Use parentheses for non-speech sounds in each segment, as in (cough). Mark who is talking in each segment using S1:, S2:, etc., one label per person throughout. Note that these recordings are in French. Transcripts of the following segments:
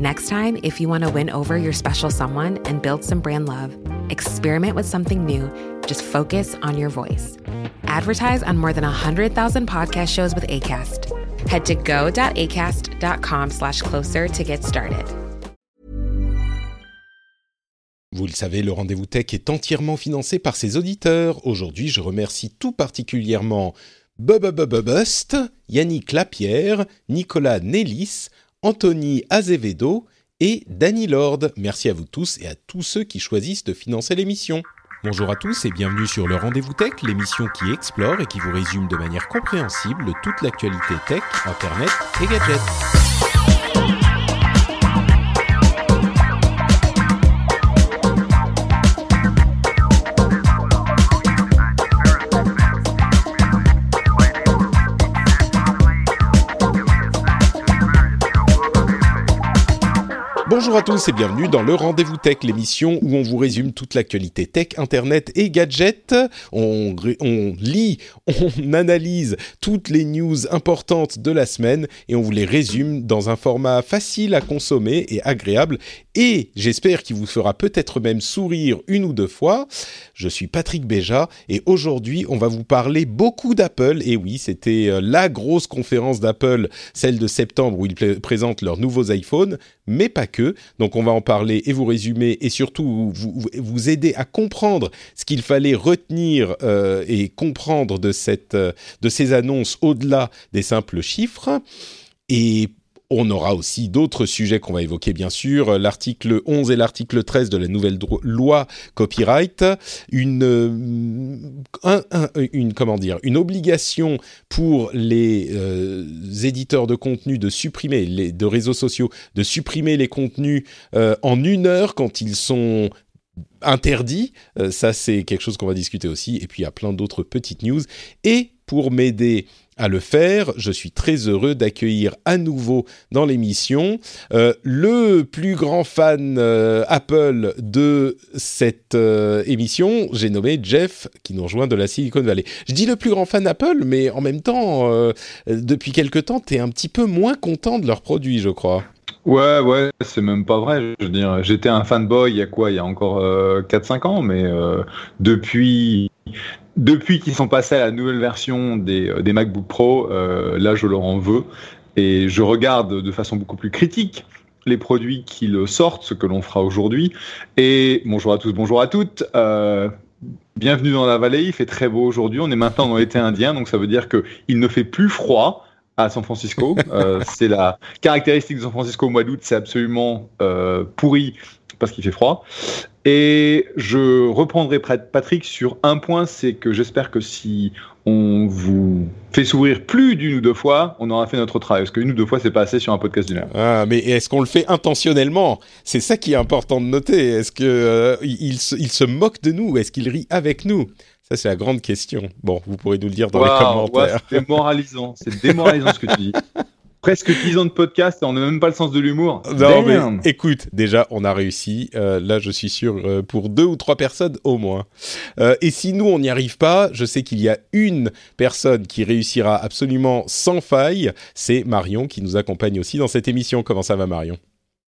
S1: Next time, if you want to win over your special someone and build some brand love, experiment with something new. Just focus on your voice. Advertise on more than 100,000 podcast shows with ACAST. Head to go.acast.com slash closer to get started.
S2: Vous le savez, le rendez-vous tech est entièrement financé par ses auditeurs. Aujourd'hui, je remercie tout particulièrement Bust, Yannick Lapierre, Nicolas Nellis, Anthony Azevedo et Danny Lord. Merci à vous tous et à tous ceux qui choisissent de financer l'émission. Bonjour à tous et bienvenue sur le Rendez-vous Tech, l'émission qui explore et qui vous résume de manière compréhensible toute l'actualité tech, internet et gadgets. Bonjour à tous et bienvenue dans le Rendez-vous Tech, l'émission où on vous résume toute l'actualité tech, internet et gadgets. On, on, lit, (laughs) on analyse toutes les news importantes de la semaine et on vous les résume dans un format facile à consommer et agréable. Et j'espère qu'il vous fera peut-être même sourire une ou deux fois. Je suis Patrick Béja et aujourd'hui on va vous parler beaucoup d'Apple. Et oui, c'était la grosse conférence d'Apple, celle de septembre où ils présentent leurs nouveaux iPhones, mais pas que. Donc on va en parler et vous résumer et surtout vous, vous aider à comprendre ce qu'il fallait retenir euh, et comprendre de, cette, de ces annonces au-delà des simples chiffres. Et on aura aussi d'autres sujets qu'on va évoquer, bien sûr. L'article 11 et l'article 13 de la nouvelle loi copyright. Une, dire, une obligation pour les euh, éditeurs de contenu de supprimer, les, de réseaux sociaux, de supprimer les contenus euh, en une heure quand ils sont interdits. Euh, ça, c'est quelque chose qu'on va discuter aussi. Et puis, il y a plein d'autres petites news. Et pour m'aider à le faire. Je suis très heureux d'accueillir à nouveau dans l'émission euh, le plus grand fan euh, Apple de cette émission. J'ai nommé Jeff qui nous rejoint de la Silicon Valley. Je dis le plus grand fan Apple, mais en même temps, depuis quelque temps, tu es un petit peu moins content de leurs produits, je crois.
S3: Ouais, ouais, c'est même pas vrai. Je veux dire, j'étais un fanboy il y a quoi Il y a encore euh, 4-5 ans, mais euh, depuis, depuis qu'ils sont passés à la nouvelle version des, euh, des MacBook Pro, euh, là, je leur en veux. Et je regarde de façon beaucoup plus critique les produits qu'ils sortent, ce que l'on fera aujourd'hui. Et bonjour à tous, bonjour à toutes. Euh, bienvenue dans la vallée, il fait très beau aujourd'hui. On est maintenant dans l'été indien, donc ça veut dire qu'il ne fait plus froid à San Francisco. (laughs) euh, c'est la caractéristique de San Francisco au mois d'août, c'est absolument euh, pourri parce qu'il fait froid. Et je reprendrai Patrick sur un point, c'est que j'espère que si on vous fait s'ouvrir plus d'une ou deux fois, on aura fait notre travail. Parce qu'une ou deux fois, c'est pas assez sur un podcast d'une heure.
S2: Ah, mais est-ce qu'on le fait intentionnellement? C'est ça qui est important de noter. Est-ce que euh, il, se, il se moque de nous? Est-ce qu'il rit avec nous? Ça, c'est la grande question. Bon, vous pourrez nous le dire dans
S3: wow,
S2: les commentaires.
S3: C'est démoralisant. C'est démoralisant ce que tu dis. Presque 10 ans de podcast et on n'a même pas le sens de l'humour.
S2: Non, Damn. mais écoute, déjà, on a réussi. Euh, là, je suis sûr, euh, pour deux ou trois personnes au moins. Euh, et si nous, on n'y arrive pas, je sais qu'il y a une personne qui réussira absolument sans faille. C'est Marion qui nous accompagne aussi dans cette émission. Comment ça va, Marion?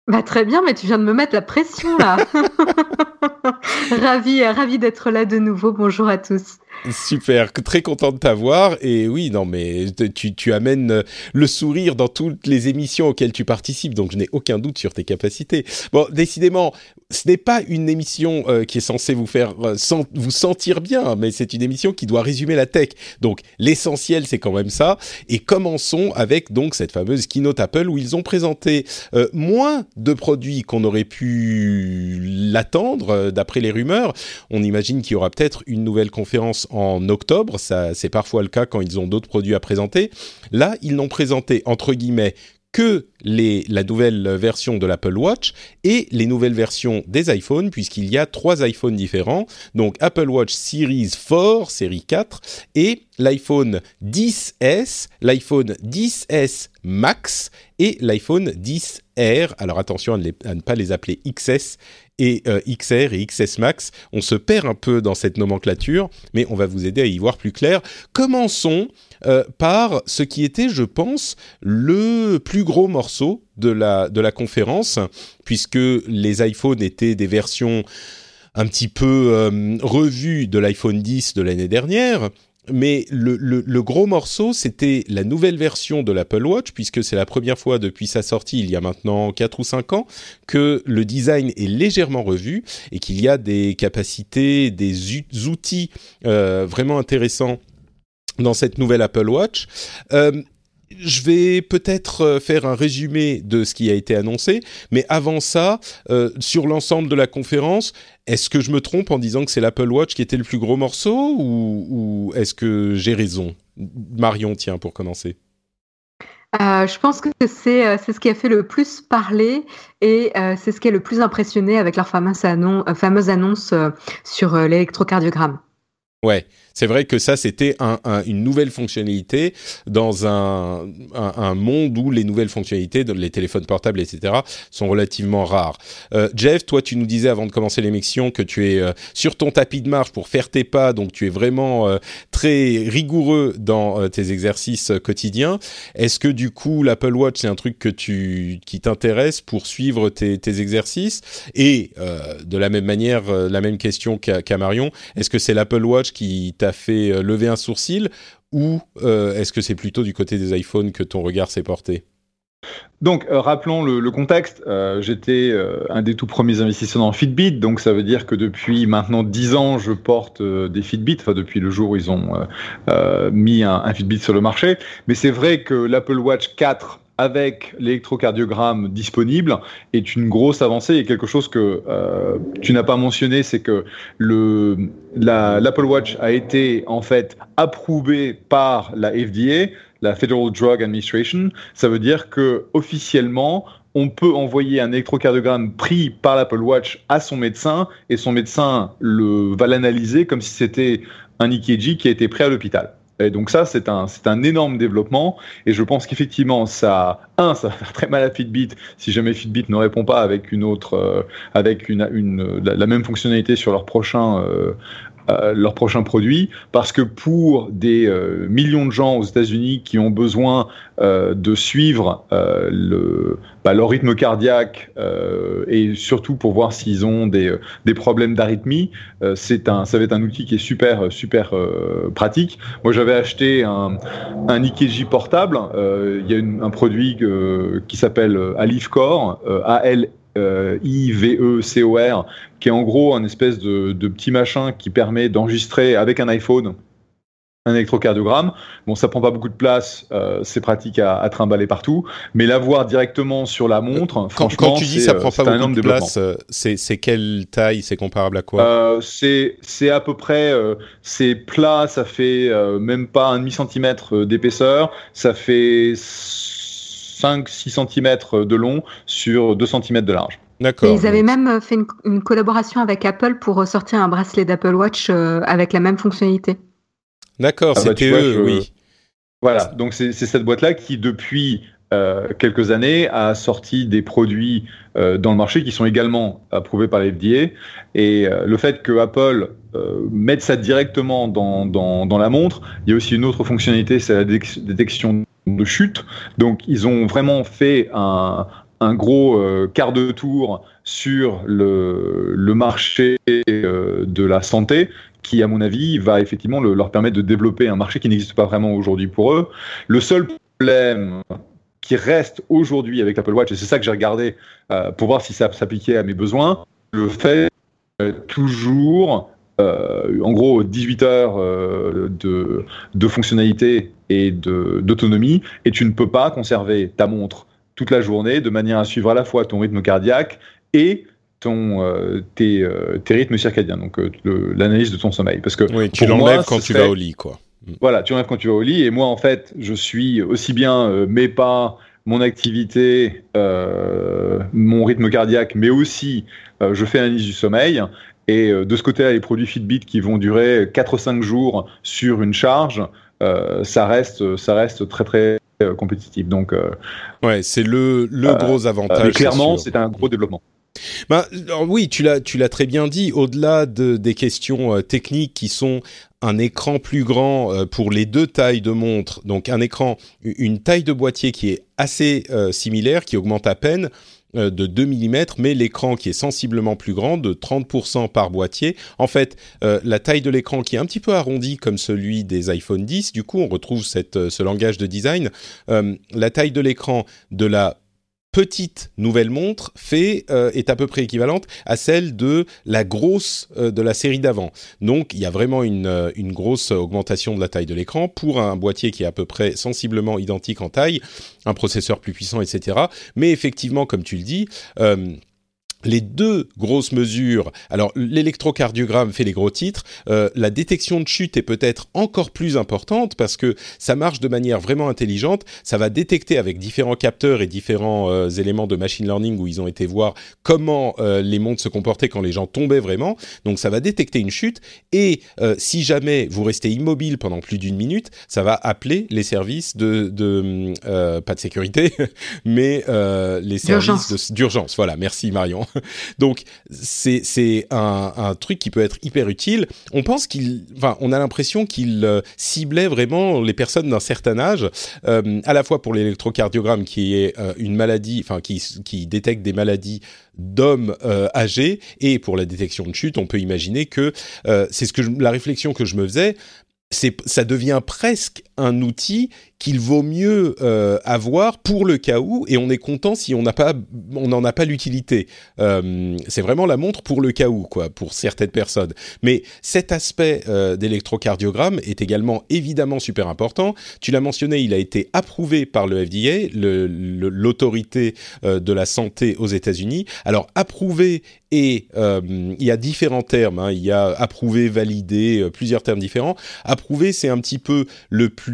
S4: Bah, très bien, mais tu viens de me mettre la pression là. (laughs) ravi, ravi d'être là de nouveau. Bonjour à tous.
S2: Super, très content de t'avoir. Et oui, non, mais tu, tu, amènes le sourire dans toutes les émissions auxquelles tu participes, donc je n'ai aucun doute sur tes capacités. Bon, décidément, ce n'est pas une émission euh, qui est censée vous faire euh, vous sentir bien, mais c'est une émission qui doit résumer la tech. Donc l'essentiel, c'est quand même ça. Et commençons avec donc cette fameuse keynote Apple où ils ont présenté euh, moins de produits qu'on aurait pu l'attendre, euh, d'après les rumeurs. On imagine qu'il y aura peut-être une nouvelle conférence en octobre. Ça, c'est parfois le cas quand ils ont d'autres produits à présenter. Là, ils n'ont présenté entre guillemets que la nouvelle version de l'Apple Watch et les nouvelles versions des iPhones, puisqu'il y a trois iPhones différents. Donc Apple Watch Series 4, série 4, et l'iPhone 10S, l'iPhone 10S Max et l'iPhone 10R. Alors attention à ne, pas les appeler XS et euh, XR et XS Max. On se perd un peu dans cette nomenclature, mais on va vous aider à y voir plus clair. Commençons euh, par ce qui était, je pense, le plus gros morceau de la, conférence, puisque les iPhones étaient des versions un petit peu euh, revues de l'iPhone 10 de l'année dernière, mais le, gros morceau, c'était la nouvelle version de l'Apple Watch, puisque c'est la première fois depuis sa sortie, il y a maintenant 4 ou 5 ans, que le design est légèrement revu et qu'il y a des capacités, des outils euh, vraiment intéressants dans cette nouvelle Apple Watch. Euh, je vais peut-être euh, faire un résumé de ce qui a été annoncé, mais avant ça, euh, sur l'ensemble de la conférence, est-ce que je me trompe en disant que c'est l'Apple Watch qui était le plus gros morceau ou, est-ce que j'ai raison? Marion, tiens, pour commencer.
S4: Euh, je pense que c'est ce qui a fait le plus parler et c'est ce qui est le plus impressionné avec leur fameuse, fameuse annonce sur l'électrocardiogramme.
S2: Ouais, c'est vrai que ça, c'était une nouvelle fonctionnalité dans un, monde où les nouvelles fonctionnalités, les téléphones portables, etc., sont relativement rares. Euh, Jeff, toi, tu nous disais avant de commencer l'émission que tu es euh, sur ton tapis de marche pour faire tes pas, donc tu es vraiment euh, très rigoureux dans tes exercices quotidiens. Est-ce que du coup, l'Apple Watch, c'est un truc que tu, qui t'intéresse pour suivre tes, exercices? Et de la même manière, la même question qu'à Marion, est-ce que c'est l'Apple Watch qui t'a fait euh, lever un sourcil ou euh, est-ce que c'est plutôt du côté des iPhones que ton regard s'est porté?
S3: Donc, euh, rappelons le, contexte. J'étais un des tout premiers investisseurs dans Fitbit, donc ça veut dire que depuis maintenant 10 ans, je porte des Fitbit, enfin depuis le jour où ils ont mis un, un, Fitbit sur le marché. Mais c'est vrai que l'Apple Watch 4 avec l'électrocardiogramme disponible est une grosse avancée et quelque chose que euh, tu n'as pas mentionné, c'est que le l'Apple Watch a été en fait approuvé par la FDA, la Federal Drug Administration. Ça veut dire que officiellement on peut envoyer un électrocardiogramme pris par l'Apple Watch à son médecin et son médecin le, va l'analyser comme si c'était un EKG qui a été pris à l'hôpital. Et donc ça, c'est un, c'est un énorme développement. Et je pense qu'effectivement, ça, un, ça va faire très mal à Fitbit si jamais Fitbit ne répond pas avec une autre, euh, avec une, la, même fonctionnalité sur leur prochain euh, euh, leur prochain produit, parce que pour des euh, millions de gens aux États-Unis qui ont besoin euh, de suivre bah, leur rythme cardiaque et surtout pour voir s'ils ont des, des problèmes d'arythmie, c'est un, ça va être un outil qui est super super pratique. Moi, j'avais acheté un, un EKG portable. Il y a un produit qui s'appelle Alifcore, A L IVECOR, qui est en gros un espèce de, petit machin qui permet d'enregistrer avec un iPhone un électrocardiogramme. Bon, ça prend pas beaucoup de place, euh, c'est pratique à, trimballer partout, mais l'avoir directement sur la montre,
S2: quand,
S3: franchement,
S2: quand tu dis ça prend pas beaucoup de place, euh, c'est quelle taille, c'est comparable à
S3: quoi? C'est à peu près, c'est plat, ça fait même pas un demi centimètre d'épaisseur, ça fait 5-6 cm de long sur 2 cm de large.
S4: D'accord. Ils avaient même fait une, collaboration avec Apple pour sortir un bracelet d'Apple Watch euh, avec la même fonctionnalité.
S2: D'accord, ah bah, c'était eux, oui.
S3: Voilà, donc c'est cette boîte-là qui, depuis euh, quelques années, a sorti des produits euh, dans le marché qui sont également approuvés par l'FDA. Et le fait que Apple mette ça directement dans, dans, dans, la montre, il y a aussi une autre fonctionnalité, c'est la détection de chute. Donc ils ont vraiment fait un, gros euh, quart de tour sur le, marché euh, de la santé qui, à mon avis, va effectivement leur permettre de développer un marché qui n'existe pas vraiment aujourd'hui pour eux. Le seul problème qui reste aujourd'hui avec l'Apple Watch, et c'est ça que j'ai regardé euh, pour voir si ça s'appliquait à mes besoins, le fait toujours en gros 18 heures de, de fonctionnalité et d'autonomie, et tu ne peux pas conserver ta montre toute la journée de manière à suivre à la fois ton rythme cardiaque et ton, euh, tes, tes, rythmes circadiens, donc l'analyse de ton sommeil. Parce que
S2: oui, tu l'enlèves quand tu vas au lit, quoi.
S3: Voilà, tu enlèves quand tu vas au lit. Et moi, en fait, je suis aussi bien mes pas mon activité, mon rythme cardiaque, mais aussi je fais l'analyse du sommeil. Et de ce côté-là, les produits Fitbit qui vont durer 4-5 jours sur une charge, ça, reste, ça reste très très compétitif. Donc,
S2: ouais, c'est le, le gros avantage.
S3: clairement, c'est un gros développement.
S2: Bah, oui, tu l'as, très bien dit. Au-delà de, des questions euh, techniques qui sont un écran plus grand euh, pour les deux tailles de montre, donc un écran, une taille de boîtier qui est assez euh, similaire, qui augmente à peine de 2 mm, mais l'écran qui est sensiblement plus grand, de 30% par boîtier. En fait, la taille de l'écran qui est un petit peu arrondi comme celui des iPhone 10, du coup on retrouve ce langage de design. la taille de l'écran de la petite nouvelle montre fait euh, est à peu près équivalente à celle de la grosse euh, de la série d'avant. Donc il y a vraiment une, euh, une grosse augmentation de la taille de l'écran pour un boîtier qui est à peu près sensiblement identique en taille, un processeur plus puissant, etc. Mais effectivement, comme tu le dis, les deux grosses mesures, alors l'électrocardiogramme fait les gros titres, euh, la détection de chute est peut-être encore plus importante parce que ça marche de manière vraiment intelligente, ça va détecter avec différents capteurs et différents euh, éléments de machine learning où ils ont été voir comment euh, les montres se comportaient quand les gens tombaient vraiment, donc ça va détecter une chute et si jamais vous restez immobile pendant plus d'une minute, ça va appeler les services de, de pas de sécurité, (laughs) mais les services d'urgence. Voilà, merci Marion. (laughs) Donc c'est un, un, truc qui peut être hyper utile. On pense qu'il, enfin, on a l'impression qu'il euh, ciblait vraiment les personnes d'un certain âge, euh, à la fois pour l'électrocardiogramme qui est euh, une maladie, enfin qui, qui détecte des maladies d'hommes âgés et pour la détection de chute, on peut imaginer que c'est ce que la réflexion que je me faisais. C'est, ça devient presque un outil qu'il vaut mieux euh, avoir pour le cas où, et on est content si on n'en a pas l'utilité. Euh, c'est vraiment la montre pour le cas où, quoi, pour certaines personnes. Mais cet aspect euh, d'électrocardiogramme est également évidemment super important. Tu l'as mentionné, il a été approuvé par le FDA, l'autorité de la santé aux États-Unis. Alors approuvé et il y a différents termes. Hein. il y a approuvé, validé, plusieurs termes différents. Approuvé, c'est un petit peu le plus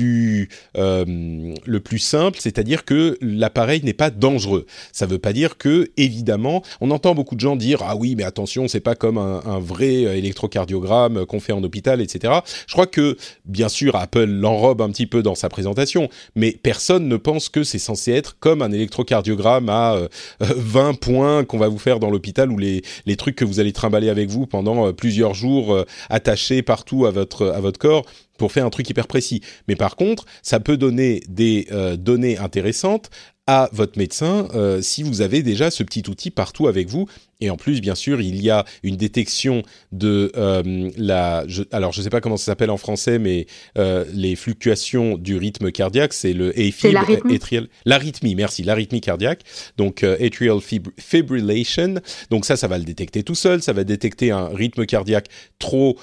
S2: euh, le plus simple, c'est-à-dire que l'appareil n'est pas dangereux. Ça ne veut pas dire que, évidemment, on entend beaucoup de gens dire ah oui, mais attention, c'est pas comme un, vrai euh, électrocardiogramme qu'on fait en hôpital, etc. Je crois que, bien sûr, Apple l'enrobe un petit peu dans sa présentation, mais personne ne pense que c'est censé être comme un électrocardiogramme à 20 euh, points qu'on va vous faire dans l'hôpital ou les, trucs que vous allez trimballer avec vous pendant plusieurs jours attachés partout à votre corps pour faire un truc hyper précis. Mais par contre, ça peut donner des euh, données intéressantes à votre médecin euh, si vous avez déjà ce petit outil partout avec vous et en plus, bien sûr, il y a une détection de euh, la. Je, alors, je ne sais pas comment ça s'appelle en français, mais euh, les fluctuations du rythme cardiaque, c'est le
S4: l'arythmie.
S2: L'arythmie, merci, l'arythmie cardiaque. Donc, euh, atrial fibrillation. Donc ça, ça va le détecter tout seul. Ça va détecter un rythme cardiaque trop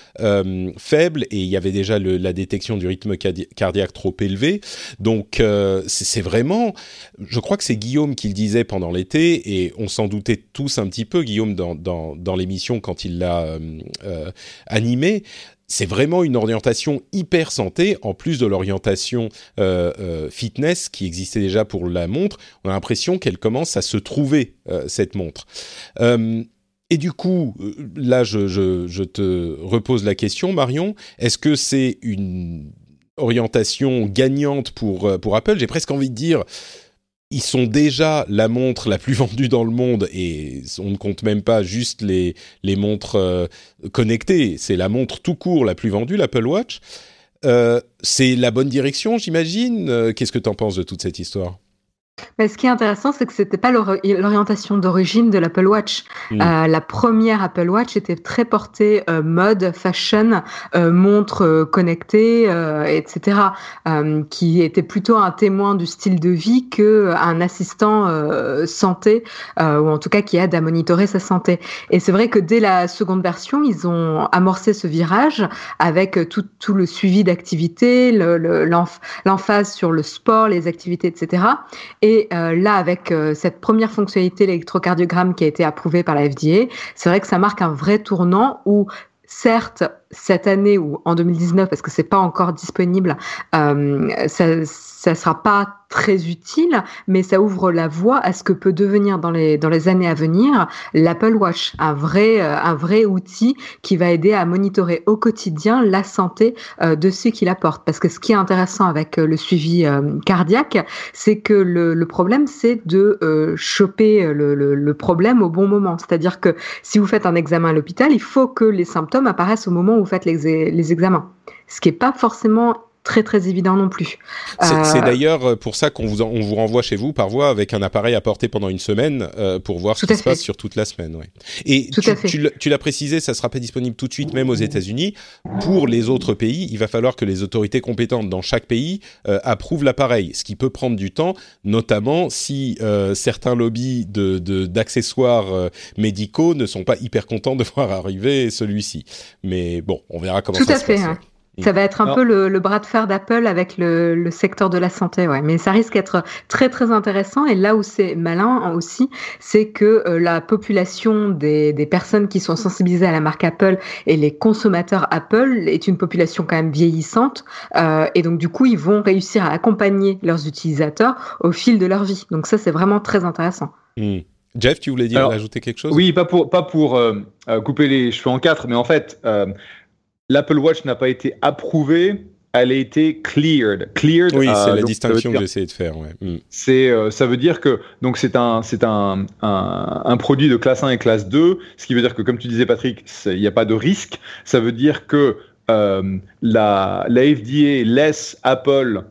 S2: faible et il y avait déjà le, la détection du rythme cardiaque trop élevé. Donc, c'est vraiment. Je crois que c'est Guillaume qui le disait pendant l'été et on s'en doutait tous un petit peu Guillaume, dans, dans, l'émission quand il l'a euh, euh, animé c'est vraiment une orientation hyper santé, en plus de l'orientation euh, fitness qui existait déjà pour la montre. On a l'impression qu'elle commence à se trouver, cette montre. et du coup, là, je, je, te repose la question, Marion. Est-ce que c'est une orientation gagnante pour, pour Apple? J'ai presque envie de dire, ils sont déjà la montre la plus (laughs) vendue dans le monde et on ne compte même pas juste les, les montres euh, connectées, c'est la montre tout court la plus vendue, l'Apple Watch. Euh, c'est la bonne direction, j'imagine. Euh, qu'est-ce que tu en penses de toute cette histoire?
S4: Mais ce qui est intéressant, c'est que c'était pas l'orientation d'origine de l'Apple Watch. Mm. Euh, la première Apple Watch était très portée euh, mode, fashion, euh, montre euh, connectée, euh, etc., euh, qui était plutôt un témoin du style de vie que un assistant santé, ou en tout cas qui aide à monitorer sa santé. Et c'est vrai que dès la seconde version, ils ont amorcé ce virage avec tout, tout le suivi d'activité, l'emphase le, sur le sport, les activités, etc. Et euh, là, avec euh, cette première fonctionnalité, l'électrocardiogramme qui a été approuvée par la FDA, c'est vrai que ça marque un vrai tournant où certes, cette année ou en 2019, parce que c'est pas encore disponible, euh, ça, ça sera pas très utile, mais ça ouvre la voie à ce que peut devenir dans les dans les années à venir l'Apple Watch, un vrai euh, un vrai outil qui va aider à monitorer au quotidien la santé euh, de ceux qui la portent. Parce que ce qui est intéressant avec le suivi cardiaque, c'est que le, le problème c'est de choper le, le, le problème au bon moment. C'est-à-dire que si vous faites un examen à l'hôpital, il faut que les symptômes apparaissent au moment où vous faites les, les examens. Ce qui n'est pas forcément très très évident non plus.
S2: C'est euh, d'ailleurs euh, pour ça qu'on vous, on vous renvoie chez vous par voie avec un appareil à porter pendant une semaine euh, pour voir ce qui se passe sur toute la semaine. Ouais. Et tu, tu l'as précisé, ça sera pas disponible tout de suite, même aux États-Unis. Pour les autres pays, il va falloir que les autorités compétentes dans chaque pays approuvent l'appareil, ce qui peut prendre du temps, notamment si certains lobbies de d'accessoires médicaux ne sont pas hyper contents de voir arriver celui-ci. Mais bon, on verra comment
S4: tout
S2: ça
S4: à
S2: se
S4: fait,
S2: passe.
S4: Hein. Ça va être un peu le, bras de fer d'Apple avec le, secteur de la santé, ouais. Mais ça risque d'être très très intéressant. Et là où c'est malin aussi, c'est que euh, la population des, personnes qui sont sensibilisées à la marque Apple et les consommateurs Apple est une population quand même vieillissante. Euh, et donc du coup, ils vont réussir à accompagner leurs utilisateurs au fil de leur vie. Donc ça, c'est vraiment très intéressant.
S2: Jeff, tu voulais dire ajouter quelque chose?
S3: Oui, pas pour pas pour euh, couper les cheveux en quatre, mais en fait l'Apple Watch n'a pas été approuvé, elle a été cleared. cleared
S2: oui, c'est euh, la distinction que j'essayais de faire. Mm.
S3: C'est, euh, ça veut dire que donc c'est un, c'est un, un, produit de classe 1 et classe 2, ce qui veut dire que comme tu disais Patrick, il n'y a pas de risque. Ça veut dire que euh, la, la FDA laisse Apple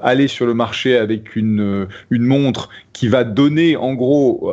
S3: aller sur le marché avec une, une montre qui va donner en gros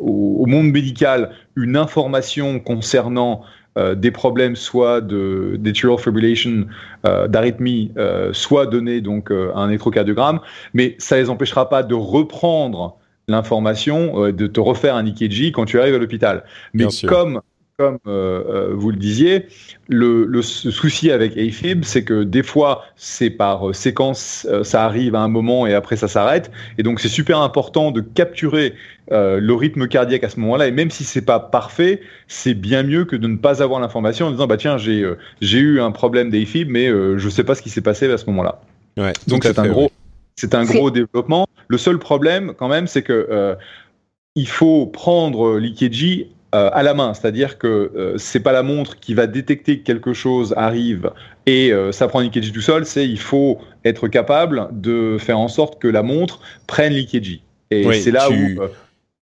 S3: au, au, monde médical une information concernant euh, des problèmes soit de d'atrial fibrillation, euh, d'arythmie, euh, soit donner donc un électrocardiogramme, mais ça les empêchera pas de reprendre l'information, de te refaire un EKG quand tu arrives à l'hôpital. Mais comme comme euh, euh, vous le disiez, le, souci avec AFib, c'est que des fois, c'est par euh, séquence, ça arrive à un moment et après ça s'arrête. Et donc, c'est super important de capturer le rythme cardiaque à ce moment-là. Et même si c'est pas parfait, c'est bien mieux que de ne pas avoir l'information en disant, bah tiens, j'ai j'ai eu un problème d'AFib, mais je sais pas ce qui s'est passé à ce moment-là.
S2: Ouais,
S3: donc, c'est un gros. C'est un gros développement. Le seul problème, quand même, c'est que il faut prendre l'EKG euh, à la main, c'est-à-dire que euh, c'est pas la montre qui va détecter que quelque chose arrive et euh, ça prend l'EKG tout seul, c'est il faut être capable de faire en sorte que la montre prenne l'EKG. Et c'est là où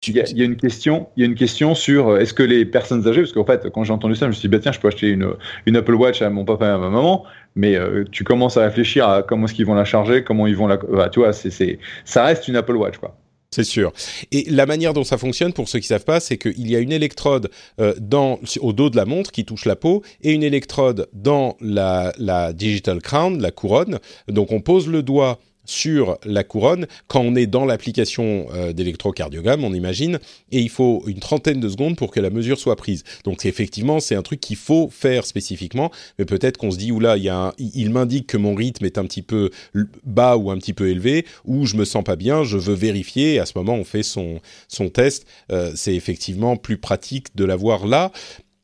S3: il y, a une question, il y a une question sur est-ce que les personnes âgées, parce qu'en fait, quand j'ai entendu ça, je me suis dit, bah, tiens, je peux acheter une, une Apple Watch à mon papa et à ma maman, mais tu commences à réfléchir à comment est-ce qu'ils vont la charger, comment ils vont la, bah, tu vois, c'est, ça reste une Apple Watch, quoi.
S2: C'est sûr. Et la manière dont ça fonctionne, pour ceux qui savent pas, c'est qu'il y a une électrode euh, dans, au dos de la montre qui touche la peau et une électrode dans la, la digital crown, la couronne. Donc on pose le doigt sur la couronne quand on est dans l'application euh, d'électrocardiogramme, on imagine, et il faut une trentaine de secondes pour que la mesure soit prise. Donc effectivement, c'est un truc qu'il faut faire spécifiquement, mais peut-être qu'on se dit, oula, il, y a il m'indique que mon rythme est un petit peu bas ou un petit peu élevé, ou je me sens pas bien, je veux vérifier, et à ce moment, on fait son, son test. Euh, c'est effectivement plus pratique de l'avoir là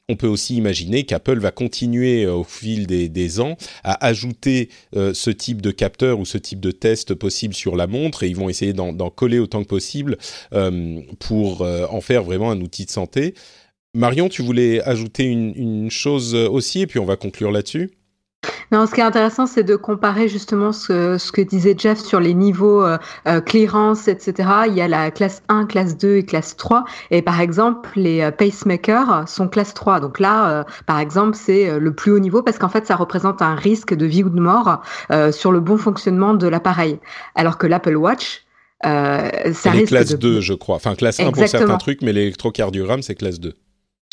S2: on peut aussi imaginer qu'Apple va continuer euh, au fil des, ans à ajouter euh, ce type de capteur ou ce type de test possible sur la montre et ils vont essayer d'en coller autant que possible euh, pour en faire vraiment un outil de santé. Marion, tu voulais ajouter une chose aussi et puis on va conclure là-dessus?
S4: Non, ce qui est intéressant, c'est de comparer justement ce, ce, que disait Jeff sur les niveaux euh, euh, clearance, etc. Il y a la classe 1, classe 2 et classe 3. Et par exemple, les euh, pacemakers sont classe 3. Donc là, par exemple, c'est le plus haut niveau parce qu'en fait, ça représente un risque de vie ou de mort sur le bon fonctionnement de l'appareil. Alors que l'Apple Watch, euh, ça
S2: risque classe 2, je crois. Enfin, classe 1 pour certains trucs, mais l'électrocardiogramme, c'est classe 2.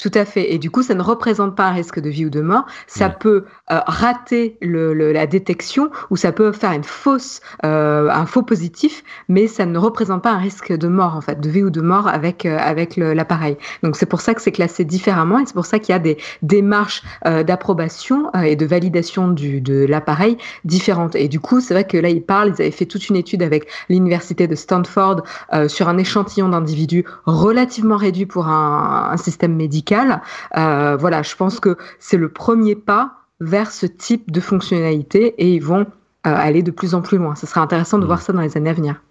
S4: Tout à fait. Et du coup, ça ne représente pas un risque de vie ou de mort. Ça peut euh, rater le, la détection ou ça peut faire une fausse, euh, un faux positif, mais ça ne représente pas un risque de mort en fait, de vie ou de mort avec euh, avec l'appareil. Donc c'est pour ça que c'est classé différemment et c'est pour ça qu'il y a des démarches d'approbation et de validation du, de l'appareil différentes. Et du coup, c'est vrai que là, ils parlent, ils avaient fait toute une étude avec l'université de Stanford sur un échantillon d'individus relativement réduit pour un, un système médical euh, voilà, je pense que c'est le premier pas vers ce type de fonctionnalité et ils vont aller de plus en plus loin. Ce sera intéressant de mmh. voir ça dans les années à venir.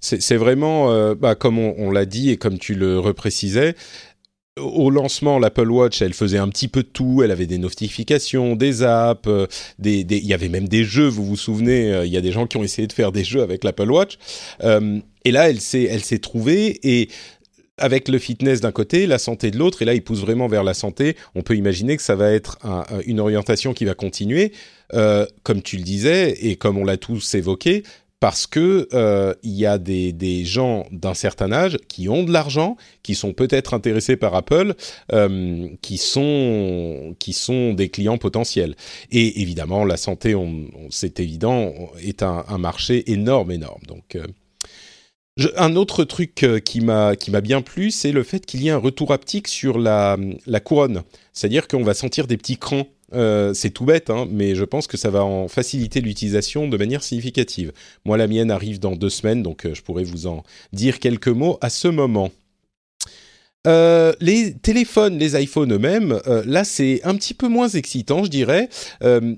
S2: C'est vraiment, bah, comme on, l'a dit et comme tu le reprécisais, au lancement, l'Apple Watch, elle faisait un petit peu de tout. Elle avait des notifications, des apps, euh, des, il y avait même des jeux. Vous vous souvenez, euh, il y a des gens qui ont essayé de faire des jeux avec l'Apple Watch. Euh, et là, elle s'est, elle s'est trouvée et avec le fitness d'un côté, la santé de l'autre, et là il pousse vraiment vers la santé, on peut imaginer que ça va être une orientation qui va continuer, comme tu le disais, et comme on l'a tous évoqué, parce que euh, il y a des, gens d'un certain âge qui ont de l'argent, qui sont peut-être intéressés par Apple, euh, qui sont qui sont des clients potentiels. Et évidemment, la santé, c'est évident, est un, marché énorme, énorme. Donc euh, un autre truc euh, qui m'a bien plu, c'est le fait qu'il y ait un retour haptique sur la, couronne. C'est-à-dire qu'on va sentir des petits crans euh, c'est tout bête, hein, mais je pense que ça va en faciliter l'utilisation de manière significative. Moi, la mienne arrive dans deux semaines, donc euh, je pourrais vous en dire quelques mots à ce moment. Les téléphones, les iPhones eux-mêmes, là c'est un petit peu moins excitant, je dirais.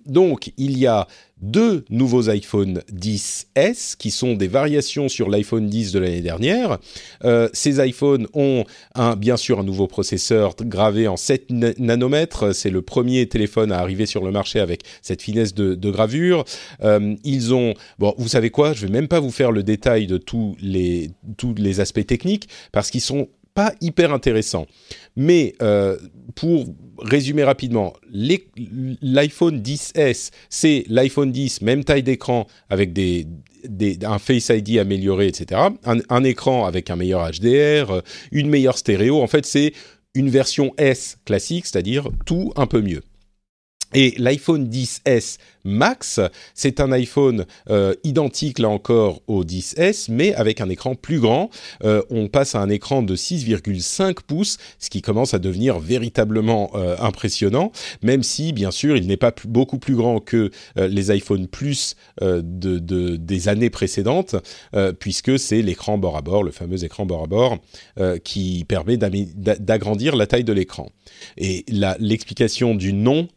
S2: donc il y a deux nouveaux iPhone 10s qui sont des variations sur l'iPhone 10 de l'année dernière. Euh, ces iPhones ont un, bien sûr un nouveau processeur gravé en 7 nanomètres. C'est le premier téléphone à arriver sur le marché avec cette finesse de, gravure. Euh, ils ont, bon, vous savez quoi? Je vais même pas vous faire le détail de tous les aspects techniques parce qu'ils sont pas hyper intéressants. Mais euh, pour résumer rapidement, l'iPhone 10s, c'est l'iPhone 10, même taille d'écran, avec des, un Face ID amélioré, etc. Un, écran avec un meilleur HDR, euh, une meilleure stéréo. En fait, c'est une version S classique, c'est-à-dire tout un peu mieux. Et l'iPhone 10s Max, c'est un iPhone euh, identique là encore au 10s, mais avec un écran plus grand. Euh, on passe à un écran de 6,5 pouces, ce qui commence à devenir véritablement euh, impressionnant, même si bien sûr il n'est pas beaucoup plus grand que les iPhone Plus de, de, des années précédentes, puisque c'est l'écran bord à bord, le fameux écran bord à bord, qui permet d'agrandir la taille de l'écran. Et l'explication du nom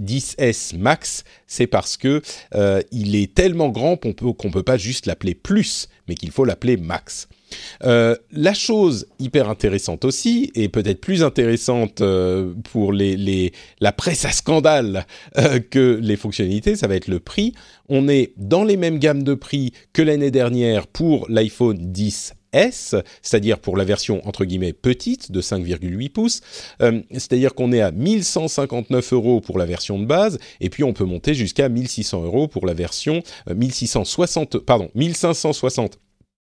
S2: 10s Max, c'est parce que euh, il est tellement grand qu'on peut qu'on peut pas juste l'appeler plus, mais qu'il faut l'appeler max. Euh, la chose hyper intéressante aussi, et peut-être plus intéressante euh, pour la presse à scandale que les fonctionnalités, ça va être le prix. On est dans les mêmes gammes de prix que l'année dernière pour l'iPhone 10 S, c'est-à-dire pour la version entre guillemets petite de 5,8 pouces, euh, c'est-à-dire qu'on est à 1159 euros pour la version de base, et puis on peut monter jusqu'à 1600 euros pour la version 1660, euh, pardon, 1560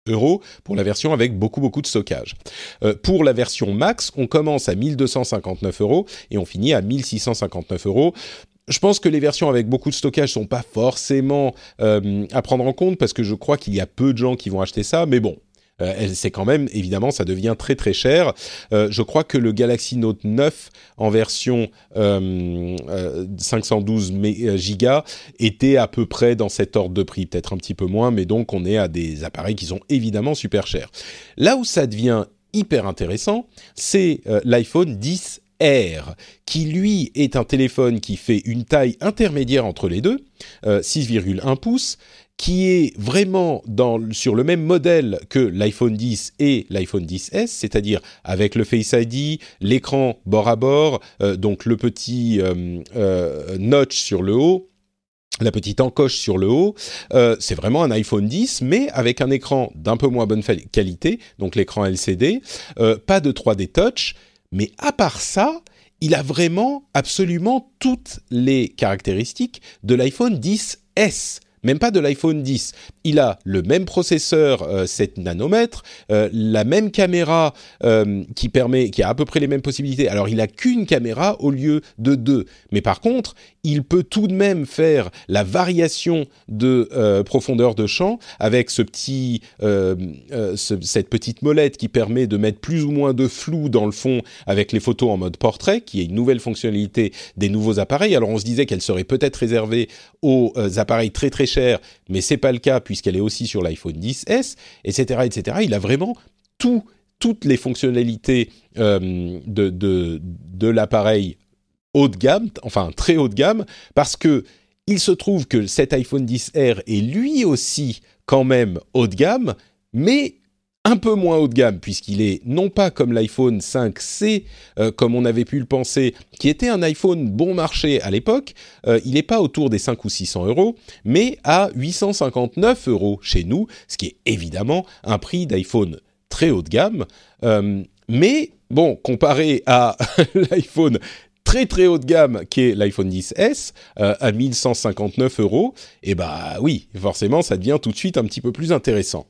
S2: euros pour la version avec beaucoup beaucoup de stockage. Euh, pour la version max, on commence à 1259 euros et on finit à 1659 euros. Je pense que les versions avec beaucoup de stockage sont pas forcément à prendre en compte parce que je crois qu'il y a peu de gens qui vont acheter ça, mais bon, euh, c'est quand même, évidemment, ça devient très très cher. Euh, je crois que le Galaxy Note 9 en version 512 euh, gigas était à peu près dans cet ordre de prix, peut-être un petit peu moins, mais donc on est à des appareils qui sont évidemment super chers. Là où ça devient hyper intéressant, c'est l'iPhone 10 R, qui lui est un téléphone qui fait une taille intermédiaire entre les deux, 6,1 pouces, qui est vraiment dans, sur le même modèle que l'iPhone 10 et l'iPhone 10s, c'est-à-dire avec le Face ID, l'écran bord à bord, euh, donc le petit euh, euh, notch sur le haut, la petite encoche sur le haut, c'est vraiment un iPhone 10, mais avec un écran d'un peu moins bonne qualité, donc l'écran LCD, pas de 3D Touch, mais à part ça, il a vraiment absolument toutes les caractéristiques de l'iPhone 10s même pas de l'iPhone 10. Il a le même processeur 7 euh, nanomètres, euh, la même caméra euh, qui permet, qui a à peu près les mêmes possibilités. Alors il a qu'une caméra au lieu de deux, mais par contre il peut tout de même faire la variation de profondeur de champ avec ce petit, cette petite molette qui permet de mettre plus ou moins de flou dans le fond avec les photos en mode portrait, qui est une nouvelle fonctionnalité des nouveaux appareils. Alors on se disait qu'elle serait peut-être réservée aux appareils très très cher, mais c'est pas le cas puisqu'elle est aussi sur l'iPhone 10s, etc., etc. Il a vraiment tout, toutes les fonctionnalités euh, de, de, de l'appareil haut de gamme, enfin très haut de gamme, parce que il se trouve que cet iPhone 10R est lui aussi quand même haut de gamme, mais un peu moins haut de gamme, puisqu'il est non pas comme l'iPhone 5C, euh, comme on avait pu le penser, qui était un iPhone bon marché à l'époque, euh, il n'est pas autour des 5 ou 600 euros, mais à 859 euros chez nous, ce qui est évidemment un prix d'iPhone très haut de gamme. Euh, mais bon, comparé à (laughs) l'iPhone très très haut de gamme qui est l'iPhone 10s à 1159 euros, et bah oui, forcément ça devient tout de suite un petit peu plus intéressant.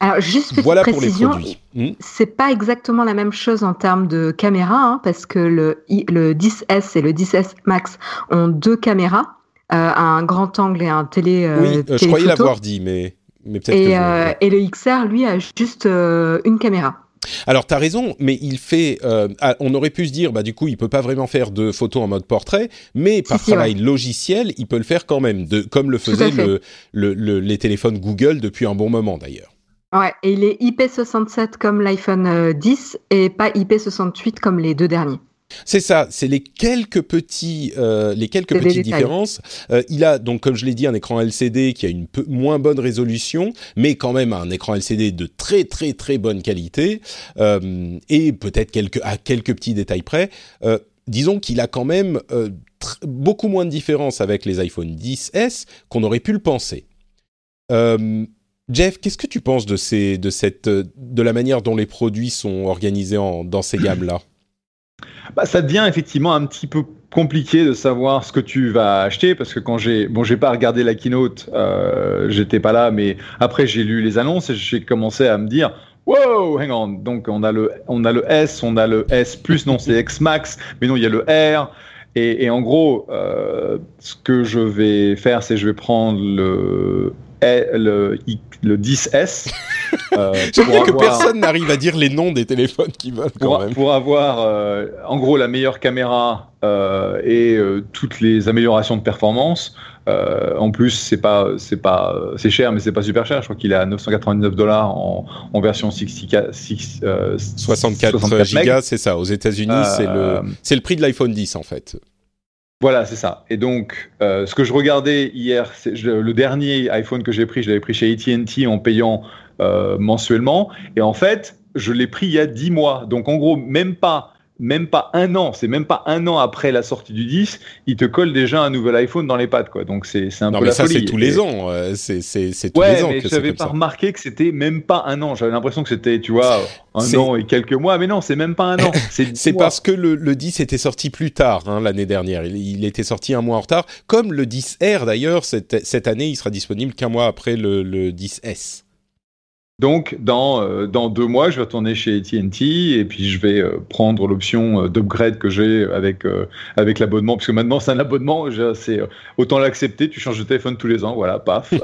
S4: Alors, juste petite voilà précision, hmm. c'est pas exactement la même chose en termes de caméra, hein, parce que le, le 10S et le 10S Max ont deux caméras, euh, un grand angle et un télé.
S2: Euh, oui, euh, je croyais l'avoir dit, mais, mais peut-être.
S4: Et, que et le XR, lui, a juste une caméra.
S2: Alors, tu as raison, mais il fait. Ah, on aurait pu se dire, bah, du coup, il peut pas vraiment faire de photos en mode portrait, mais par travail logiciel, il peut le faire quand même, de, comme le faisaient le, les téléphones Google depuis un bon moment d'ailleurs.
S4: Ouais, et il est IP67 comme l'iPhone 10 euh, et pas IP68 comme les deux derniers.
S2: C'est ça, c'est les quelques petits, euh, les quelques petites différences. Euh, il a donc, comme je l'ai dit, un écran LCD qui a une peu moins bonne résolution, mais quand même un écran LCD de très très très bonne qualité et peut-être quelques à quelques petits détails près. disons qu'il a quand même beaucoup moins de différence avec les iPhone 10s qu'on aurait pu le penser. Jeff, qu'est-ce que tu penses de, ces, de, cette, de la manière dont les produits sont organisés dans ces gammes-là?
S3: Bah, Ça devient effectivement un petit peu compliqué de savoir ce que tu vas acheter parce que quand j'ai bon j'ai pas regardé la keynote euh, j'étais pas là mais après j'ai lu les annonces et j'ai commencé à me dire wow hang on. Donc on a le on a le S on a le S plus non c'est X Max mais non il y a le R. Et, en gros euh, ce que je vais faire c'est je vais prendre le le, le 10S.
S2: Euh, (laughs) que personne n'arrive à dire les noms des téléphones qui veulent.
S3: Pour, pour avoir euh, en gros la meilleure caméra euh, et euh, toutes les améliorations de performance. en plus, c'est pas, c'est pas, c'est cher, mais c'est pas super cher. Je crois qu'il est à 999 dollars en, en, version 64,
S2: 64, 64 c'est ça. Aux États-Unis, c'est le, c'est le prix de l'iPhone 10 en fait.
S3: Voilà, c'est ça. Et donc, euh, ce que je regardais hier, c'est le dernier iPhone que j'ai pris, je l'avais pris chez AT&T en payant euh, mensuellement. Et en fait, je l'ai pris il y a 10 mois. Donc, en gros, même pas même pas un an, c'est même pas un an après la sortie du 10, il te colle déjà un nouvel iPhone dans les pattes, quoi. Donc c'est un non, peu mais ça,
S2: c'est tous les ans. Euh, c'est tous les ans.
S3: mais j'avais pas remarqué que c'était même pas un an. J'avais l'impression que c'était, tu vois, un an et quelques mois. Mais non, c'est même pas un an. (laughs)
S2: C'est parce que le, le, 10 était sorti plus tard hein, l'année dernière. Il, il, était sorti un mois en retard. Comme le 10R d'ailleurs, cette, cette année, il sera disponible qu'un mois après le, le 10S.
S3: Donc, dans, euh, dans deux mois, je vais retourner chez AT&T et puis je vais euh, prendre l'option euh, d'upgrade que j'ai avec, avec l'abonnement, puisque maintenant c'est un abonnement, c'est autant l'accepter, tu changes de téléphone tous les ans, voilà, paf. (laughs)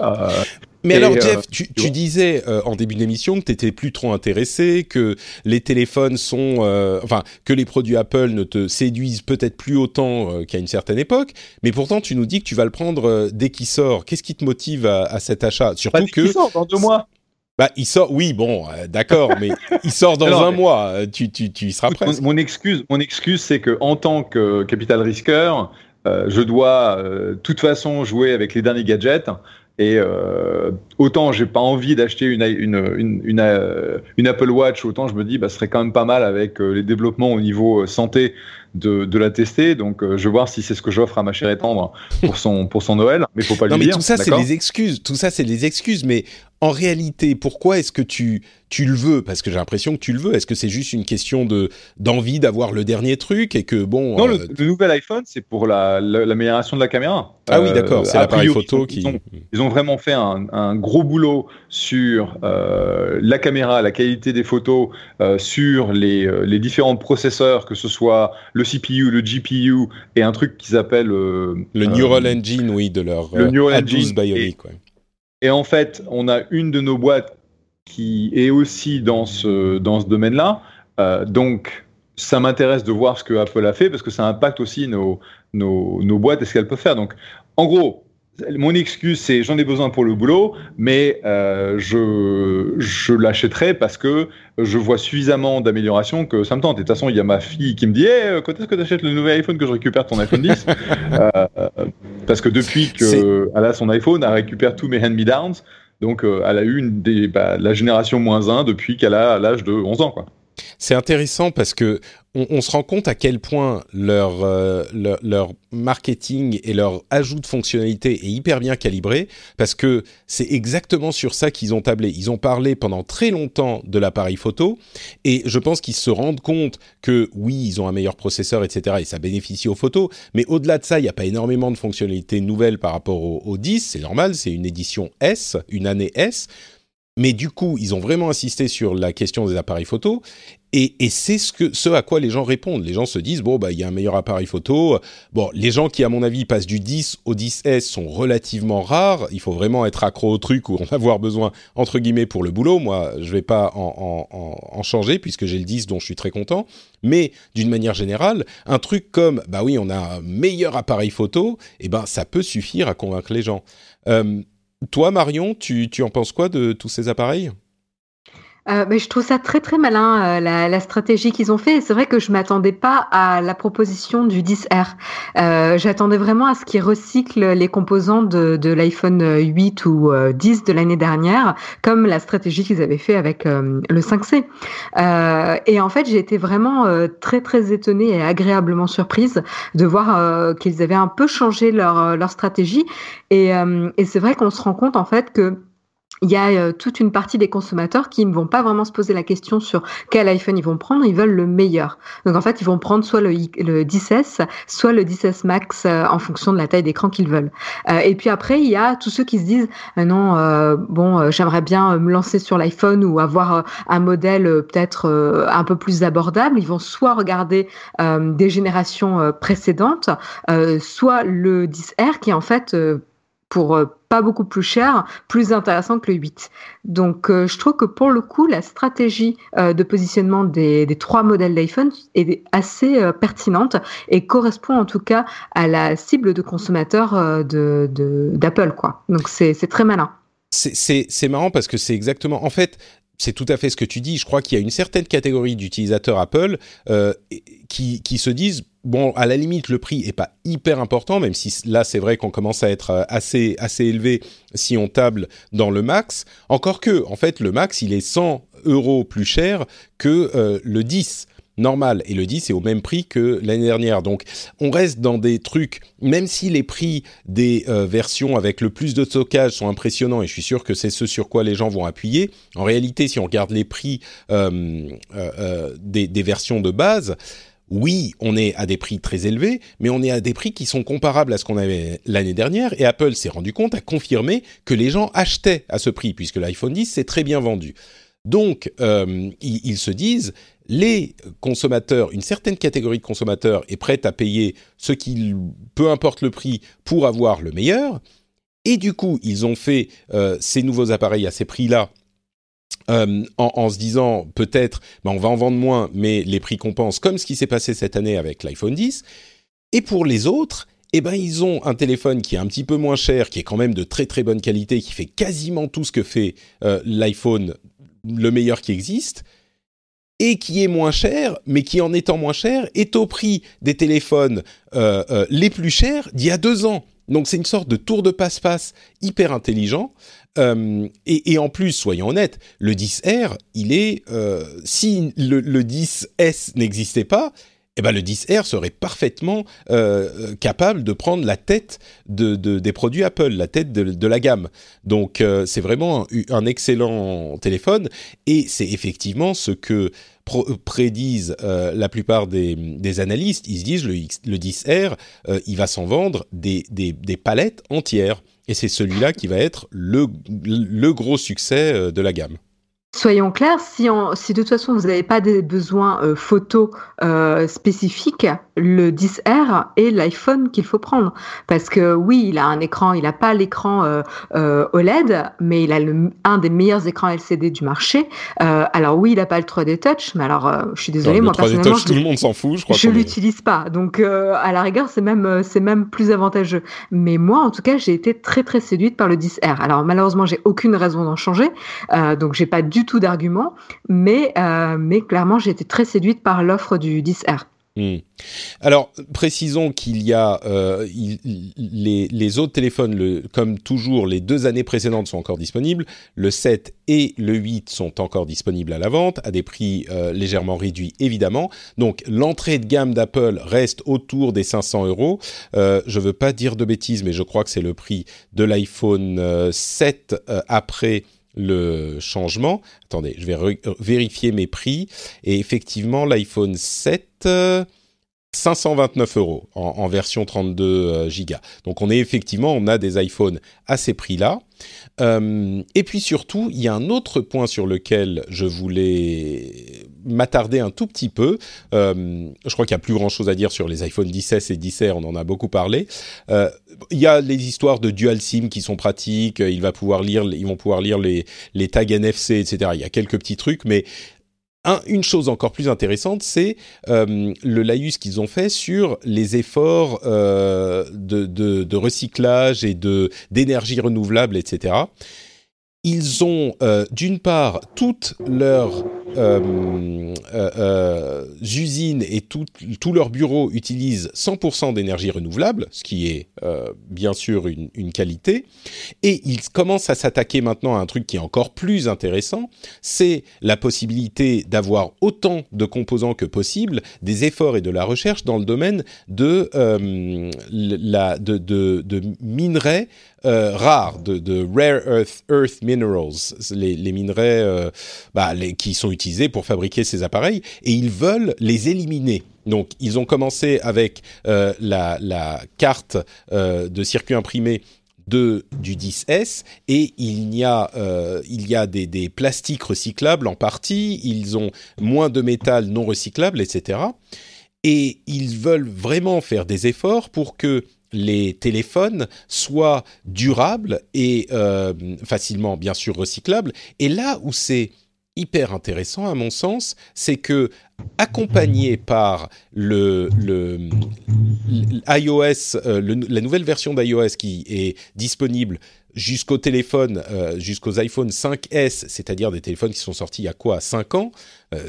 S2: Mais alors, Jeff, tu, tu disais en début d'émission que tu étais plus trop intéressé, que les téléphones sont, enfin, que les produits Apple ne te séduisent peut-être plus autant qu'à une certaine époque. Mais pourtant, tu nous dis que tu vas le prendre dès qu'il sort. Qu'est-ce qui te motive à, à cet achat?
S3: Surtout que sort dans deux mois.
S2: Bah, il sort, oui, bon, euh, d'accord, mais il sort dans (laughs) un mois. Euh, tu, tu, tu y seras prêt.
S3: Mon, excuse, mon excuse, c'est que en tant que capital risqueur, euh, je dois de toute façon jouer avec les derniers gadgets. Et euh, autant j'ai pas envie d'acheter une, une, une, une, une Apple Watch, autant je me dis, bah, ce serait quand même pas mal avec les développements au niveau santé de, de, la tester. Donc, je vais voir si c'est ce que j'offre à ma chère étendre pour son, pour son Noël. Mais faut pas non, lui mais
S2: Tout ça, c'est des excuses. Tout ça, c'est des excuses. Mais en réalité, pourquoi est-ce que tu, tu le veux? Parce que j'ai l'impression que tu le veux. Est-ce que c'est juste une question de d'envie d'avoir le dernier truc et que bon
S3: Non, le, euh, nouvel iPhone, c'est pour l'amélioration la, de la caméra.
S2: Ah oui, d'accord. Euh, c'est l'appareil photo qui.
S3: Ils ont, vraiment fait un, gros boulot sur euh, la caméra, la qualité des photos, sur les, les différents processeurs, que ce soit le CPU, le GPU et un truc qu'ils appellent le
S2: Neural Engine, oui, de leur le Neural Engine Bionic.
S3: Et en fait, on a une de nos boîtes qui est aussi dans ce, dans ce domaine-là. Euh, donc, ça m'intéresse de voir ce que Apple a fait parce que ça impacte aussi nos, nos, nos boîtes et ce qu'elles peuvent faire. Donc, en gros, mon excuse, c'est j'en ai besoin pour le boulot, mais euh, je, je l'achèterai parce que je vois suffisamment d'améliorations que ça me tente. Et de toute façon, il y a ma fille qui me dit hey, quand est-ce que tu achètes le nouvel iPhone que je récupère ton iPhone 10 (laughs) euh, Parce que depuis qu'elle a son iPhone, elle récupère tous mes hand-me-downs. Donc, euh, elle a eu une des, bah, la génération moins 1 depuis qu'elle a l'âge de 11 ans. Quoi.
S2: C'est intéressant parce que on, se rend compte à quel point euh, leur, leur, marketing et leur ajout de fonctionnalités est hyper bien calibré parce que c'est exactement sur ça qu'ils ont tablé. Ils ont parlé pendant très longtemps de l'appareil photo et je pense qu'ils se rendent compte que oui, ils ont un meilleur processeur, etc. et ça bénéficie aux photos. Mais au-delà de ça, il n'y a pas énormément de fonctionnalités nouvelles par rapport au, au 10. C'est normal, c'est une édition S, une année S. Mais du coup, ils ont vraiment insisté sur la question des appareils photo et, c'est ce, à quoi les gens répondent. Les gens se disent, bon, bah, il y a un meilleur appareil photo. Bon, les gens qui, à mon avis, passent du 10 au 10S sont relativement rares. Il faut vraiment être accro au truc ou en avoir besoin, entre guillemets, pour le boulot. Moi, je vais pas en, changer puisque j'ai le 10 dont je suis très content. Mais d'une manière générale, un truc comme, bah oui, on a un meilleur appareil photo, eh ben, ça peut suffire à convaincre les gens. Euh, toi, Marion, tu, tu en penses quoi de tous ces appareils?
S4: Euh, mais je trouve ça très très malin euh, la, la, stratégie qu'ils ont fait. C'est vrai que je m'attendais pas à la proposition du 10R. Euh, J'attendais vraiment à ce qu'ils recyclent les composants de, de l'iPhone 8 ou 10 euh, de l'année dernière, comme la stratégie qu'ils avaient fait avec euh, le 5C. et en fait, j'ai été vraiment très très étonnée et agréablement surprise de voir qu'ils avaient un peu changé leur leur stratégie. Et, et c'est vrai qu'on se rend compte en fait que il y a euh, toute une partie des consommateurs qui ne vont pas vraiment se poser la question sur quel iPhone ils vont prendre, ils veulent le meilleur. Donc en fait, ils vont prendre soit le, le 10S, soit le 10S Max euh, en fonction de la taille d'écran qu'ils veulent. Euh, et puis après, il y a tous ceux qui se disent non, bon, j'aimerais bien me lancer sur l'iPhone ou avoir un modèle peut-être un peu plus abordable. Ils vont soit regarder des générations précédentes, soit le 10R qui en fait pour euh, pas beaucoup plus cher, plus intéressant que le 8. Donc euh, je trouve que pour le coup, la stratégie euh, de positionnement des, trois modèles d'iPhone est assez pertinente et correspond en tout cas à la cible de consommateurs d'Apple. Donc c'est très malin.
S2: C'est marrant parce que c'est exactement... En fait, c'est tout à fait ce que tu dis. Je crois qu'il y a une certaine catégorie d'utilisateurs Apple qui, qui se disent bon, à la limite, le prix est pas hyper important, même si là, c'est vrai qu'on commence à être euh, assez, assez élevé si on table dans le max. Encore que, en fait, le max, il est 100 euros plus cher que euh, le 10 normal et le 10 est au même prix que l'année dernière. Donc on reste dans des trucs, même si les prix des euh, versions avec le plus de stockage sont impressionnants et je suis sûr que c'est ce sur quoi les gens vont appuyer, en réalité si on regarde les prix des, des versions de base, oui, on est à des prix très élevés, mais on est à des prix qui sont comparables à ce qu'on avait l'année dernière. Et Apple s'est rendu compte, a confirmé que les gens achetaient à ce prix, puisque l'iPhone 10 s'est très bien vendu. Donc, euh, ils, se disent, les consommateurs, une certaine catégorie de consommateurs est prête à payer ce qu'il, peu importe le prix, pour avoir le meilleur. Et du coup, ils ont fait euh, ces nouveaux appareils à ces prix-là euh, en, se disant peut-être ben on va en vendre moins, mais les prix compensent, comme ce qui s'est passé cette année avec l'iPhone 10. Et pour les autres, eh ben ils ont un téléphone qui est un petit peu moins cher, qui est quand même de très très bonne qualité, qui fait quasiment tout ce que fait euh, l'iPhone, le meilleur qui existe, et qui est moins cher, mais qui en étant moins cher est au prix des téléphones euh, les plus chers d'il y a deux ans. Donc c'est une sorte de tour de passe-passe hyper intelligent. Euh, et, en plus, soyons honnêtes, le 10R, il est euh, si le, 10S n'existait pas, eh ben le 10R serait parfaitement euh, capable de prendre la tête de, des produits Apple, la tête de, la gamme. Donc c'est vraiment un, excellent téléphone et c'est effectivement ce que prédisent la plupart des, analystes. Ils se disent le, le 10R, il va s'en vendre des, des palettes entières. Et c'est celui-là qui va être le, le gros succès euh, de la gamme.
S4: Soyons clairs, si, si de toute façon vous n'avez pas des besoins euh, photos euh, spécifiques, le 10R est l'iPhone qu'il faut prendre. Parce que oui, il a un écran, il n'a pas l'écran euh, euh, OLED, mais il a le, un des meilleurs écrans LCD du marché. Euh, alors oui, il n'a pas le 3D Touch, mais alors je suis désolée, moi personnellement,
S2: touch, tout le monde s'en fout, je crois.
S4: Je l'utilise pas, donc à la rigueur, c'est même c'est même plus avantageux. Mais moi, en tout cas, j'ai été très très séduite par le 10R. Alors malheureusement, j'ai aucune raison d'en changer, donc j'ai pas du tout d'argument, mais mais clairement, j'ai été très séduite par l'offre du 10R.
S2: Hmm. Alors, précisons qu'il y a euh, les, autres téléphones, comme toujours, les deux années précédentes sont encore disponibles. Le 7 et le 8 sont encore disponibles à la vente, à des prix euh, légèrement réduits, évidemment. Donc, l'entrée de gamme d'Apple reste autour des 500 euros. Euh, je veux pas dire de bêtises, mais je crois que c'est le prix de l'iPhone 7 après le changement. Attendez, je vais vérifier mes prix. Et effectivement, l'iPhone 7, 529 euros en, version 32 euh, gigas. Donc on est effectivement, on a des iPhones à ces prix-là. Euh, et puis surtout, il y a un autre point sur lequel je voulais m'attarder un tout petit peu. Euh, je crois qu'il n'y a plus grand-chose à dire sur les iPhone 16 et 10 on en a beaucoup parlé. il y a les histoires de dual SIM qui sont pratiques. Il va pouvoir lire, ils vont pouvoir lire les, les tags NFC, etc. Il y a quelques petits trucs, mais une chose encore plus intéressante, c'est euh, le laïus qu'ils ont fait sur les efforts euh, de, recyclage et d'énergie renouvelable, etc ils ont euh, d'une part toutes leurs euh, euh, usines et tous leurs bureaux utilisent 100% d'énergie renouvelable, ce qui est bien sûr une, qualité. Et ils commencent à s'attaquer maintenant à un truc qui est encore plus intéressant, c'est la possibilité d'avoir autant de composants que possible, des efforts et de la recherche dans le domaine de, la, de, de minerais euh, rares, de, rare earth, earth minerals, les, minerais euh, bah, qui sont utilisés pour fabriquer ces appareils, et ils veulent les éliminer. Donc, ils ont commencé avec euh, la, carte de circuit imprimé de, du 10S et il y a, il y a des, plastiques recyclables en partie, ils ont moins de métal non recyclable, etc. Et ils veulent vraiment faire des efforts pour que les téléphones soient durables et euh, facilement, bien sûr, recyclables. Et là où c'est hyper intéressant à mon sens, c'est que accompagné par le, iOS, euh, la nouvelle version d'iOS qui est disponible jusqu'au téléphone, euh, jusqu'aux iPhone 5S, c'est-à-dire des téléphones qui sont sortis il y a quoi 5 ans,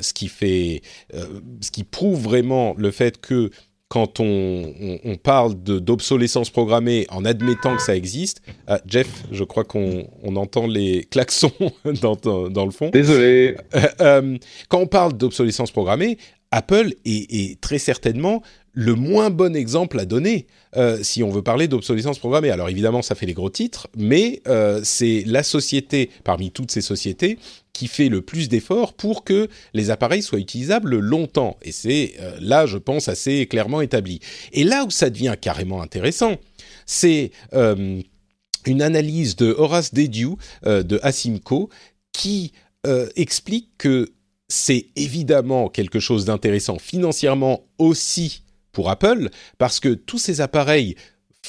S2: ce qui fait, ce qui prouve vraiment le fait que quand on, parle d'obsolescence programmée en admettant que ça existe. Ah, Jeff, je crois qu'on entend les klaxons (laughs) dans, dans, le fond.
S3: Désolé.
S2: Euh, euh, quand on parle d'obsolescence programmée, Apple est, très certainement le moins bon exemple à donner euh, si on veut parler d'obsolescence programmée. Alors évidemment, ça fait les gros titres, mais c'est la société, parmi toutes ces sociétés, qui fait le plus d'efforts pour que les appareils soient utilisables longtemps. Et c'est euh, là, je pense, assez clairement établi. Et là où ça devient carrément intéressant, c'est euh, une analyse de Horace Dediu euh, de Asimco qui explique que c'est évidemment quelque chose d'intéressant financièrement aussi pour Apple, parce que tous ces appareils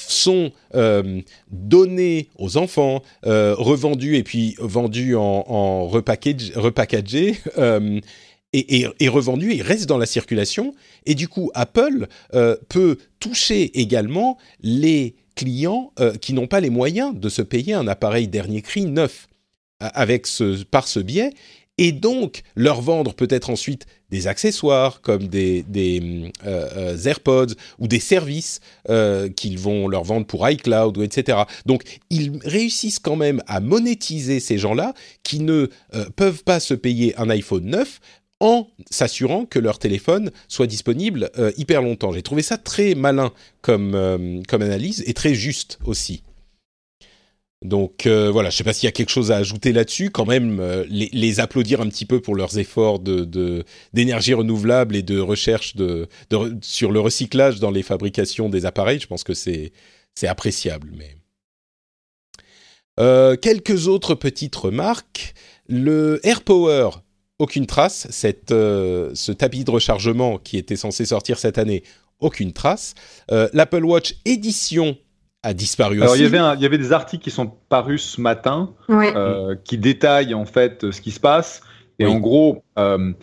S2: sont euh, donnés aux enfants, euh, revendus et puis vendus en, en repackagés (laughs) euh, et, revendus et restent dans la circulation. Et du coup, Apple peut toucher également les clients qui n'ont pas les moyens de se payer un appareil dernier cri neuf avec ce, par ce biais et donc leur vendre peut-être ensuite des accessoires comme des, euh, euh, AirPods ou des services euh, qu'ils vont leur vendre pour iCloud ou etc. Donc ils réussissent quand même à monétiser ces gens-là qui ne peuvent pas se payer un iPhone 9 en s'assurant que leur téléphone soit disponible hyper longtemps. J'ai trouvé ça très malin comme analyse et très juste aussi. Donc euh, voilà, je ne sais pas s'il y a quelque chose à ajouter là-dessus. Quand même, euh, les, applaudir un petit peu pour leurs efforts d'énergie renouvelable et de recherche sur le recyclage dans les fabrications des appareils. Je pense que c'est appréciable. Mais euh, quelques autres petites remarques. Le AirPower, aucune trace. Ce tapis de rechargement qui était censé sortir cette année, aucune trace. L'Apple Watch édition a disparu
S3: Alors,
S2: aussi.
S3: il y, avait un- il y avait des articles qui sont parus ce matin
S4: Ouais.
S3: euh, qui détaillent en fait ce qui se passe. Et
S2: Oui.
S3: en gros, euh,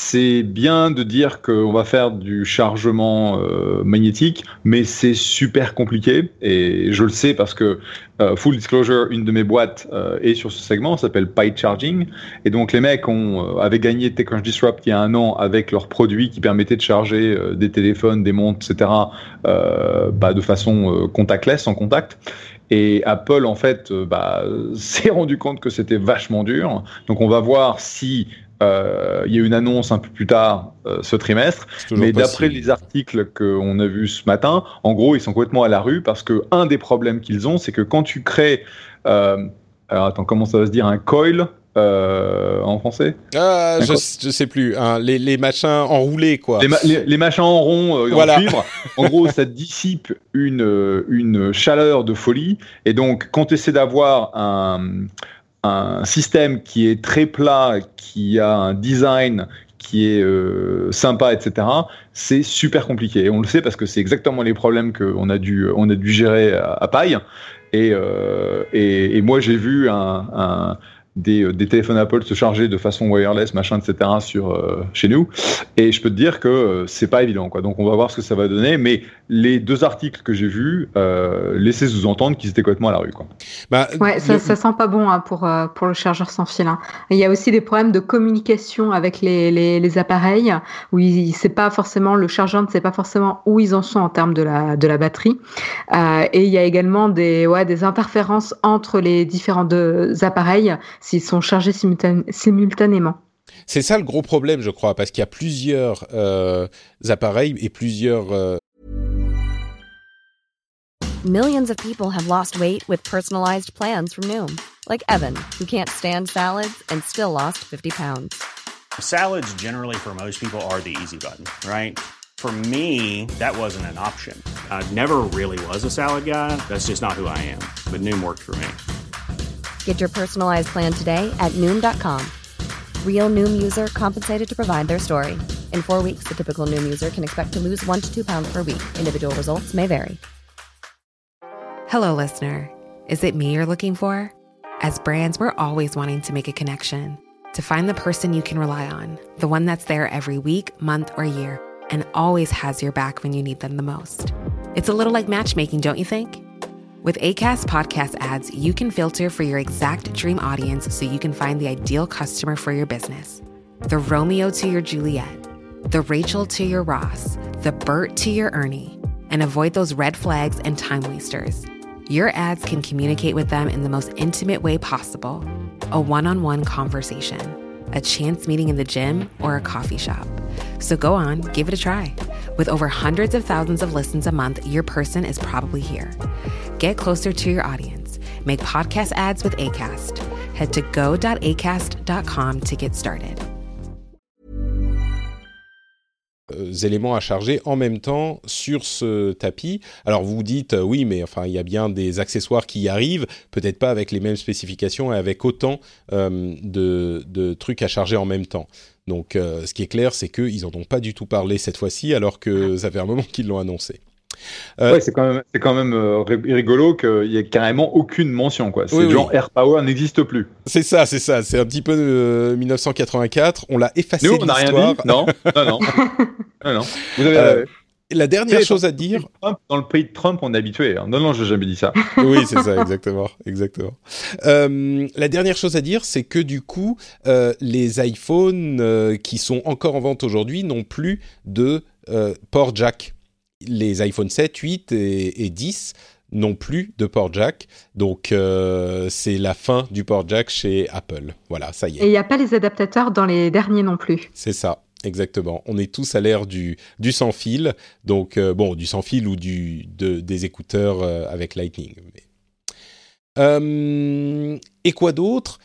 S3: c'est bien de dire qu'on va faire du chargement euh, magnétique, mais c'est super compliqué. Et je le sais parce que, euh, full disclosure, une de mes boîtes euh, est sur ce segment, s'appelle Pi Charging. Et donc les mecs ont, euh, avaient gagné TechCrunch Disrupt il y a un an avec leurs produits qui permettaient de charger euh, des téléphones, des montres, etc. euh, bah, de façon contactless, sans contact. Et Apple, en fait, bah, (laughs) s'est rendu compte que c'était vachement dur. Donc, on va voir si euh, il y a une annonce un peu plus tard euh, ce trimestre. Mais d'après les articles qu'on a vus ce matin, en gros, ils sont complètement à la rue parce que un des problèmes qu'ils ont, c'est que quand tu crées, euh, alors attends, comment ça va se dire, un coil en français?
S2: Ah, je, je sais plus. hein, les, les machins enroulés, quoi.
S3: les, ma- les- les machins en rond
S2: Voilà.
S3: en cuivre, en gros, ça (laughs) dissipe une, une chaleur de folie. Et donc, quand tu essaies d'avoir un, un système qui est très plat, qui a un design qui est euh, sympa, etc., c'est super compliqué. On le sait parce que c'est exactement les problèmes qu'on a dû, on a dû gérer à, à paille. Et, euh, et, et moi, j'ai vu un, un- des, euh, des téléphones Apple se charger de façon wireless, machin, etc., sur, euh, chez nous. Et je peux te dire que euh, c'est pas évident, quoi. Donc on va voir ce que ça va donner. Mais les deux articles que j'ai vus euh, laissaient sous-entendre qu'ils étaient complètement à la rue, quoi.
S2: Bah,
S4: Ouais, ça,
S2: le-
S4: ça sent pas bon hein, pour, euh, pour le chargeur sans fil. hein. Et Il y a aussi des problèmes de communication avec les, les, les appareils, où il, c'est pas forcément le chargeur ne sait pas forcément où ils en sont en termes de la, de la batterie. Euh, et il y a également des, ouais, des interférences entre les différents deux appareils s'ils sont chargés simultan- simultanément.
S2: C'est ça le gros problème, je crois, parce qu'il y a plusieurs euh, appareils et plusieurs. euh,
S5: Millions of people have lost weight with personalized plans from Noom, like Evan, who can't stand salads and still lost 50 pounds.
S6: Salads, generally, for most people, are the easy button, right? For me, that wasn't an option. I never really was a salad guy. That's just not who I am. But Noom worked for me.
S5: Get your personalized plan today at Noom.com. Real Noom user compensated to provide their story. In four weeks, the typical Noom user can expect to lose one to two pounds per week. Individual results may vary.
S1: Hello, listener. Is it me you're looking for? As brands, we're always wanting to make a connection, to find the person you can rely on, the one that's there every week, month, or year, and always has your back when you need them the most. It's a little like matchmaking, don't you think? With ACAST podcast ads, you can filter for your exact dream audience so you can find the ideal customer for your business. The Romeo to your Juliet, the Rachel to your Ross, the Bert to your Ernie, and avoid those red flags and time wasters. Your ads can communicate with them in the most intimate way possible a one on one conversation, a chance meeting in the gym, or a coffee shop. So go on, give it a try. With over hundreds of thousands of listens a month, your person is probably here. Get closer to your audience. Make podcast ads with ACAST. Head to go.acast.com to get started.
S2: euh, éléments à charger en même temps sur ce tapis. Alors vous vous dites euh, oui, mais enfin il y a bien des accessoires qui y arrivent, peut-être pas avec les mêmes spécifications et avec autant euh, de, de trucs à charger en même temps. Donc euh, ce qui est clair, c'est qu'ils en ont pas du tout parlé cette fois-ci, alors que ça fait un moment qu'ils l'ont annoncé. Euh,
S3: Ouais, c'est quand même, c'est quand même euh, ri- rigolo qu'il y ait carrément aucune mention, quoi. C'est
S2: Oui, oui.
S3: genre Air Power n'existe plus.
S2: C'est ça, c'est ça. C'est un petit peu euh, 1984. On l'a effacé
S3: Nous, on n'a rien dit. Non, non, non. (laughs) non, non. Vous avez,
S2: Euh,
S3: euh,
S2: La dernière chose à dire,
S3: Trump- dans le pays de Trump, on est habitué. hein. Non, non, j'ai jamais dit ça. (laughs)
S2: oui, c'est ça, exactement, exactement. Euh, la dernière chose à dire, c'est que du coup, euh, les iPhones euh, qui sont encore en vente aujourd'hui n'ont plus de euh, port jack. Les iPhone 7, 8 et, et 10 n'ont plus de port jack. Donc, euh, c'est la fin du port jack chez Apple. Voilà, ça y
S4: Et il
S2: est.
S4: n'y a pas les adaptateurs dans les derniers non plus.
S2: C'est ça. Exactement. On est tous à l'ère du, du sans fil. Donc, euh, bon, du sans fil ou du, de, des écouteurs euh, avec Lightning. Mais... Et quoi d'autre?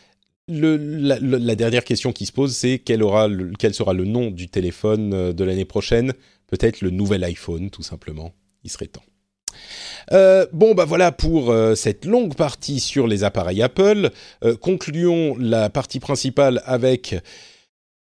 S2: Le, la, dernière question qui se pose, c'est quel, aura le- quel sera le nom du téléphone de l'année prochaine? Peut-être le nouvel iPhone, tout simplement. Il serait temps. Euh, bon, bah voilà pour euh, cette longue partie sur les appareils Apple. Euh, concluons la partie principale avec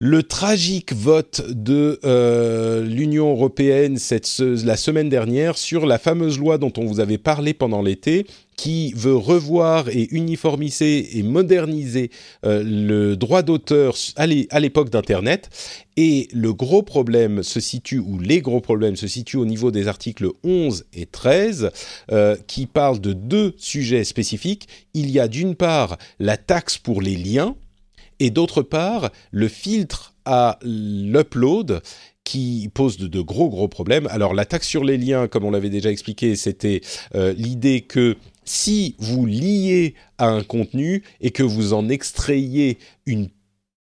S2: Le tragique vote de euh, l'Union européenne cette, la semaine dernière sur la fameuse loi dont on vous avait parlé pendant l'été, qui veut revoir et uniformiser et moderniser euh, le droit d'auteur à l'époque d'Internet. Et le gros problème se situe, ou les gros problèmes se situent au niveau des articles 11 et 13, euh, qui parlent de deux sujets spécifiques. Il y a d'une part la taxe pour les liens, et d'autre part le filtre à l'upload qui pose de, gros gros problèmes. Alors la taxe sur les liens, comme on l'avait déjà expliqué, c'était euh, l'idée que si vous liez à un contenu et que vous en extrayez une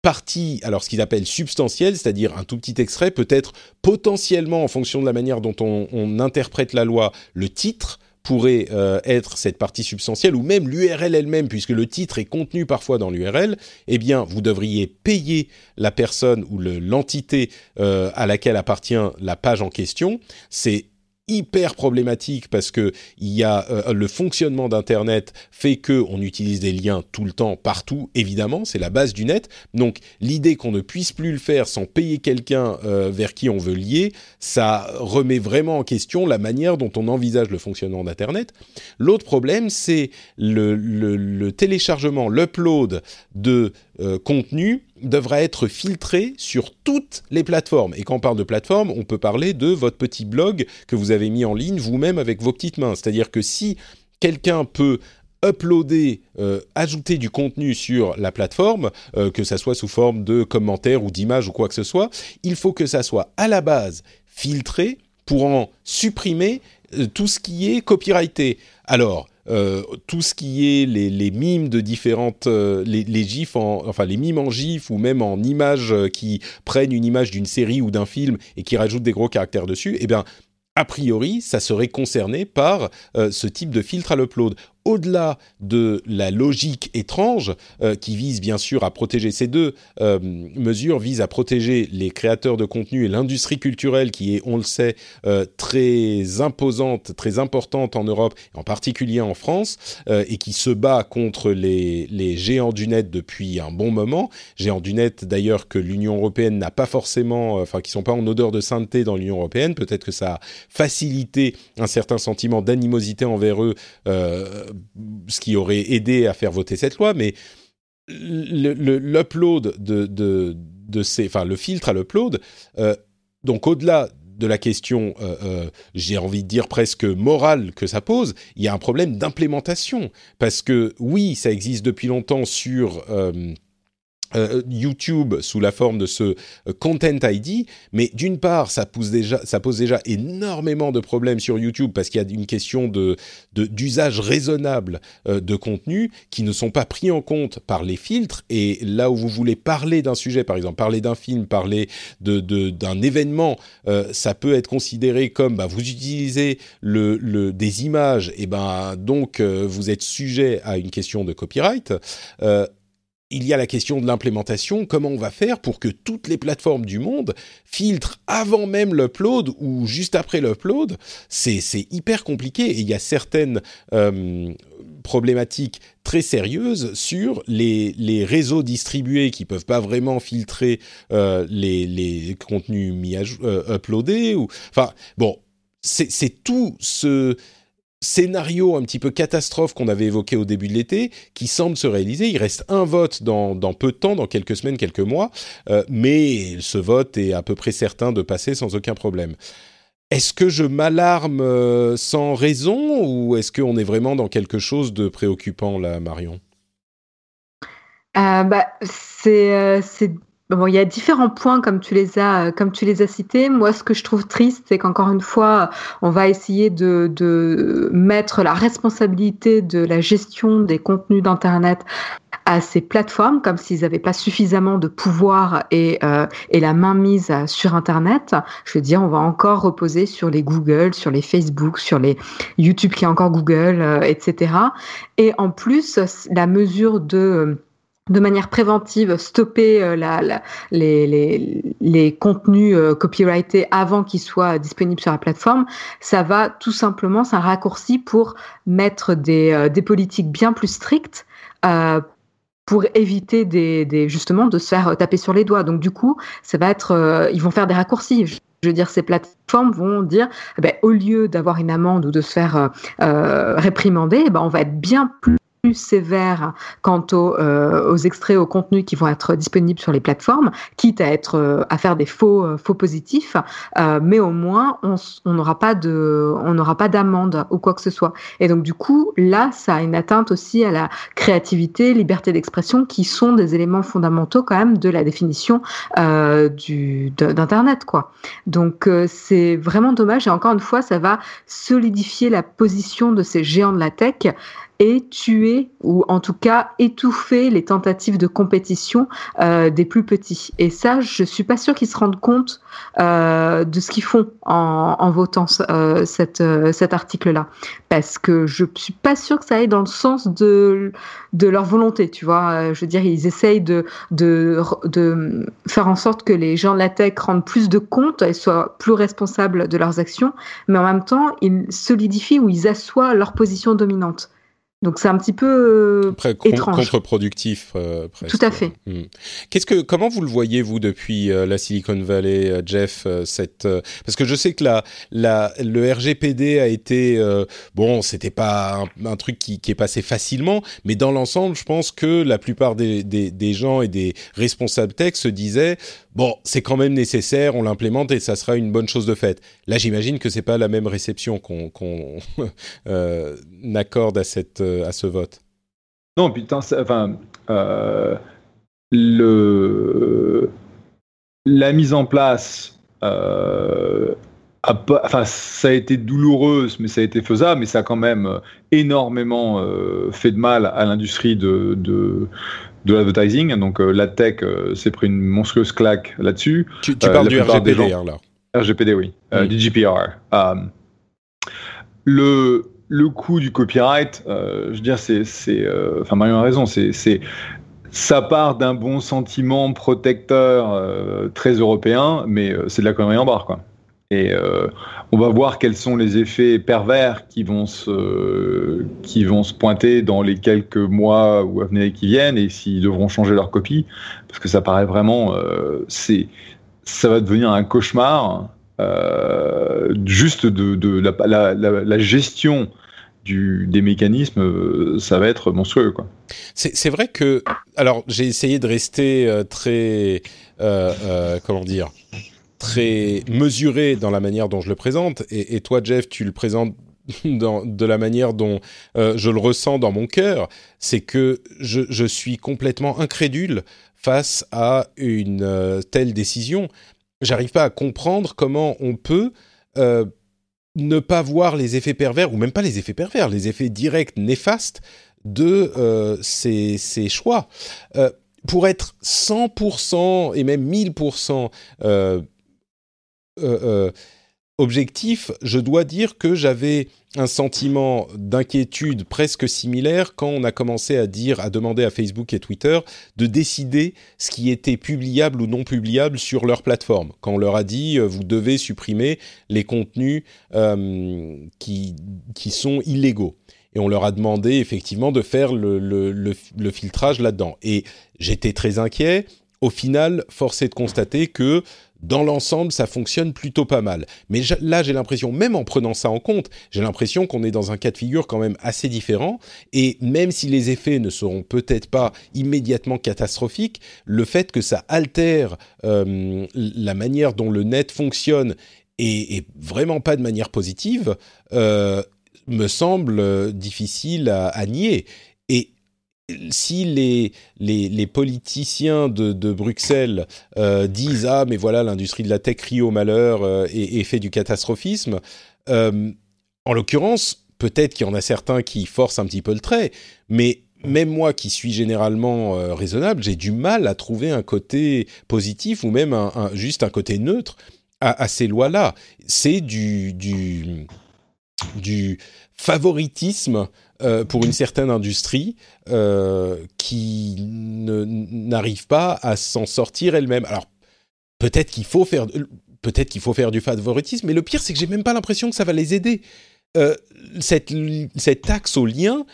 S2: partie, alors ce qu'ils appellent substantielle, c'est-à-dire un tout petit extrait, peut-être potentiellement en fonction de la manière dont on interprète la loi, le titre, pourrait euh, être cette partie substantielle ou même l'URL elle-même, puisque le titre est contenu parfois dans l'URL, eh bien, vous devriez payer la personne ou l'entité euh, à laquelle appartient la page en question. C'est hyper problématique parce que il y a euh, le fonctionnement d'internet fait que on utilise des liens tout le temps partout évidemment c'est la base du net. Donc l'idée qu'on ne puisse plus le faire sans payer quelqu'un euh, vers qui on veut lier ça remet vraiment en question la manière dont on envisage le fonctionnement d'internet. L'autre problème c'est le, le, téléchargement l'upload de euh, contenu devra être filtré sur toutes les plateformes. Et quand on parle de plateforme, on peut parler de votre petit blog que vous avez mis en ligne vous-même avec vos petites mains. C'est-à-dire que si quelqu'un peut uploader, euh, ajouter du contenu sur la plateforme, euh, que ça soit sous forme de commentaires ou d'images ou quoi que ce soit, il faut que ça soit à la base filtré pour en supprimer tout ce qui est copyrighté. Alors, euh, tout ce qui est les, mimes de différentes, euh, les, les, gifs, en, enfin les mimes en gif ou même en images euh, qui prennent une image d'une série ou d'un film et qui rajoutent des gros caractères dessus, eh bien, a priori, ça serait concerné par ce type de filtre à l'upload au-delà de la logique étrange euh, qui vise bien sûr à protéger ces deux euh, mesures visent à protéger les créateurs de contenu et l'industrie culturelle qui est on le sait euh, très imposante très importante en Europe en particulier en France et qui se bat contre les, les géants du net depuis un bon moment. Géants du net d'ailleurs que l'Union européenne n'a pas forcément enfin qui sont pas en odeur de sainteté dans l'Union européenne. Peut-être que ça a facilité un certain sentiment d'animosité envers eux ce qui aurait aidé à faire voter cette loi, mais l'upload de, de, ces, enfin le filtre à l'upload, euh, donc au-delà de la question, euh, euh, j'ai envie de dire presque morale que ça pose, il y a un problème d'implémentation. Parce que oui, ça existe depuis longtemps sur euh, YouTube sous la forme de ce euh, Content ID, mais d'une part, ça pose déjà, énormément de problèmes sur YouTube parce qu'il y a une question d'usage raisonnable euh, de contenu qui ne sont pas pris en compte par les filtres. Et là où vous voulez parler d'un sujet, par exemple, parler d'un film, parler d'un événement, ça peut être considéré comme bah, vous utilisez des images, et ben donc vous êtes sujet à une question de copyright il y a la question de l'implémentation, comment on va faire pour que toutes les plateformes du monde filtrent avant même l'upload ou juste après l'upload? C'est hyper compliqué et il y a certaines euh, problématiques très sérieuses sur les, les, réseaux distribués qui peuvent pas vraiment filtrer euh, les, les, contenus mis à, euh, uploadés. Ou, enfin, bon, c'est tout ce scénario un petit peu catastrophe qu'on avait évoqué au début de l'été, qui semble se réaliser. Il reste un vote dans, peu de temps, dans quelques semaines, quelques mois, euh, mais ce vote est à peu près certain de passer sans aucun problème. Est-ce que je m'alarme euh, sans raison ou est-ce qu'on est vraiment dans quelque chose de préoccupant là, Marion?
S4: Euh, bah, c'est Bon, il y a différents points comme tu les as comme tu les as cités. Moi, ce que je trouve triste, c'est qu'encore une fois, on va essayer de, de mettre la responsabilité de la gestion des contenus d'internet à ces plateformes comme s'ils n'avaient pas suffisamment de pouvoir et, euh, et la mainmise sur Internet. Je veux dire, on va encore reposer sur les Google, sur les Facebook, sur les YouTube qui est encore Google, euh, etc. Et en plus, la mesure de de manière préventive stopper euh, les, contenus euh, copyrightés avant qu'ils soient disponibles sur la plateforme, ça va tout simplement, c'est un raccourci pour mettre des, euh, politiques bien plus strictes pour éviter justement de se faire taper sur les doigts. Donc du coup, ça va être, ils vont faire des raccourcis. Je veux dire, ces plateformes vont dire, eh ben, au lieu d'avoir une amende ou de se faire réprimander, eh ben, on va être bien plus plus sévère quant aux, euh, aux, extraits, aux contenus qui vont être disponibles sur les plateformes, quitte à être euh, à faire des faux euh, faux positifs, mais au moins on n'aura pas de on n'aura pas d'amende ou quoi que ce soit. Et donc du coup là, ça a une atteinte aussi à la créativité, liberté d'expression, qui sont des éléments fondamentaux quand même de la définition du d'internet quoi. Donc c'est vraiment dommage et encore une fois, ça va solidifier la position de ces géants de la tech et tuer ou en tout cas étouffer les tentatives de compétition euh, des plus petits. Et ça, je suis pas sûre qu'ils se rendent compte euh, de ce qu'ils font en, votant euh, cet article-là, parce que je suis pas sûre que ça aille dans le sens de leur volonté. Tu vois, je veux dire, ils essayent de faire en sorte que les gens de la tech rendent plus de compte et soient plus responsables de leurs actions, mais en même temps, ils solidifient ou ils assoient leur position dominante. Donc c'est un petit peu
S2: euh,
S4: étrange.
S2: contre-productif. Euh,
S4: Tout à fait.
S2: Hmm. Qu'est-ce que, comment vous le voyez vous depuis euh, la Silicon Valley, Jeff, cette parce que je sais que la, la le RGPD a été bon, c'était pas un, truc qui, qui, est passé facilement, mais dans l'ensemble, je pense que la plupart des, des, des gens et des responsables tech se disaient bon, c'est quand même nécessaire, on l'implémente et ça sera une bonne chose de fait. Là, j'imagine que c'est pas la même réception qu'on (laughs) accorde à cette euh, à ce vote.
S3: Non, putain, enfin, euh, le la mise en place. enfin, ça a été douloureuse, mais ça a été faisable, mais ça a quand même énormément fait de mal à l'industrie de, de, de l'advertising. Donc euh, la tech euh, s'est pris une monstrueuse claque là-dessus.
S2: Tu, tu parles du RGPD hein, là.
S3: RGPD, oui, mm. du GPR. le le coût du copyright, je veux dire, c'est, c'est, enfin Marion a raison, c'est, ça part d'un bon sentiment protecteur très européen, mais c'est de la connerie en barre, quoi. Et euh, on va voir quels sont les effets pervers qui vont se, qui vont se pointer dans les quelques mois ou à venir qui viennent et s'ils devront changer leur copie. Parce que ça paraît vraiment. Euh, c'est, ça va devenir un cauchemar. Euh, juste de, la, gestion des mécanismes, ça va être monstrueux. Quoi.
S2: C'est, vrai que. Alors, j'ai essayé de rester très. comment dire très mesuré dans la manière dont je le présente. Et, toi, Jeff, tu le présentes (laughs) de la manière dont euh, je le ressens dans mon cœur. C'est que je, suis complètement incrédule face à une euh, telle décision. J'arrive pas à comprendre comment on peut euh, ne pas voir les effets pervers, ou même pas les effets pervers, les effets directs néfastes de ces, ces, choix. pour être 100% et même 1000% euh, euh, objectif, je dois dire que j'avais un sentiment d'inquiétude presque similaire quand on a commencé à dire, à demander à Facebook et Twitter de décider ce qui était publiable ou non publiable sur leur plateforme. Quand on leur a dit, euh, vous devez supprimer les contenus qui, qui sont illégaux. Et on leur a demandé effectivement de faire le, le, le filtrage là-dedans. Et j'étais très inquiet. Au final, force est de constater que dans l'ensemble, ça fonctionne plutôt pas mal. Mais là, j'ai l'impression, même en prenant ça en compte, j'ai l'impression qu'on est dans un cas de figure quand même assez différent. Et même si les effets ne seront peut-être pas immédiatement catastrophiques, le fait que ça altère euh, la manière dont le net fonctionne et, vraiment pas de manière positive, euh, me semble difficile à, à nier. Et si les, les, politiciens de, Bruxelles euh, disent ah mais voilà l'industrie de la tech rit au malheur euh, et, fait du catastrophisme, euh, en l'occurrence peut-être qu'il y en a certains qui forcent un petit peu le trait, mais même moi qui suis généralement raisonnable, j'ai du mal à trouver un côté positif ou même juste un côté neutre à, ces lois-là. C'est du, du favoritisme euh, pour une certaine industrie euh, qui n'arrive pas à s'en sortir elle-même. Alors peut-être qu'il faut faire peut-être qu'il faut faire du favoritisme, mais le pire c'est que j'ai même pas l'impression que ça va les aider. Euh, cette, cette taxe au lien,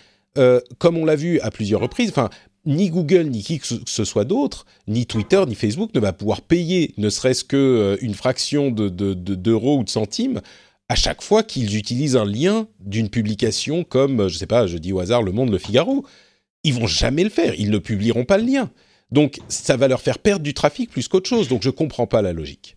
S2: comme on l'a vu à plusieurs reprises, enfin ni Google, ni qui que ce soit d'autre, ni Twitter, ni Facebook ne va pouvoir payer ne serait-ce qu'une fraction d'euros de, de, ou de centimes à chaque fois qu'ils utilisent un lien d'une publication comme, je sais pas, je dis au hasard, Le Monde, Le Figaro. Ils vont jamais le faire, ils ne publieront pas le lien. Donc ça va leur faire perdre du trafic plus qu'autre chose, donc je comprends pas la logique.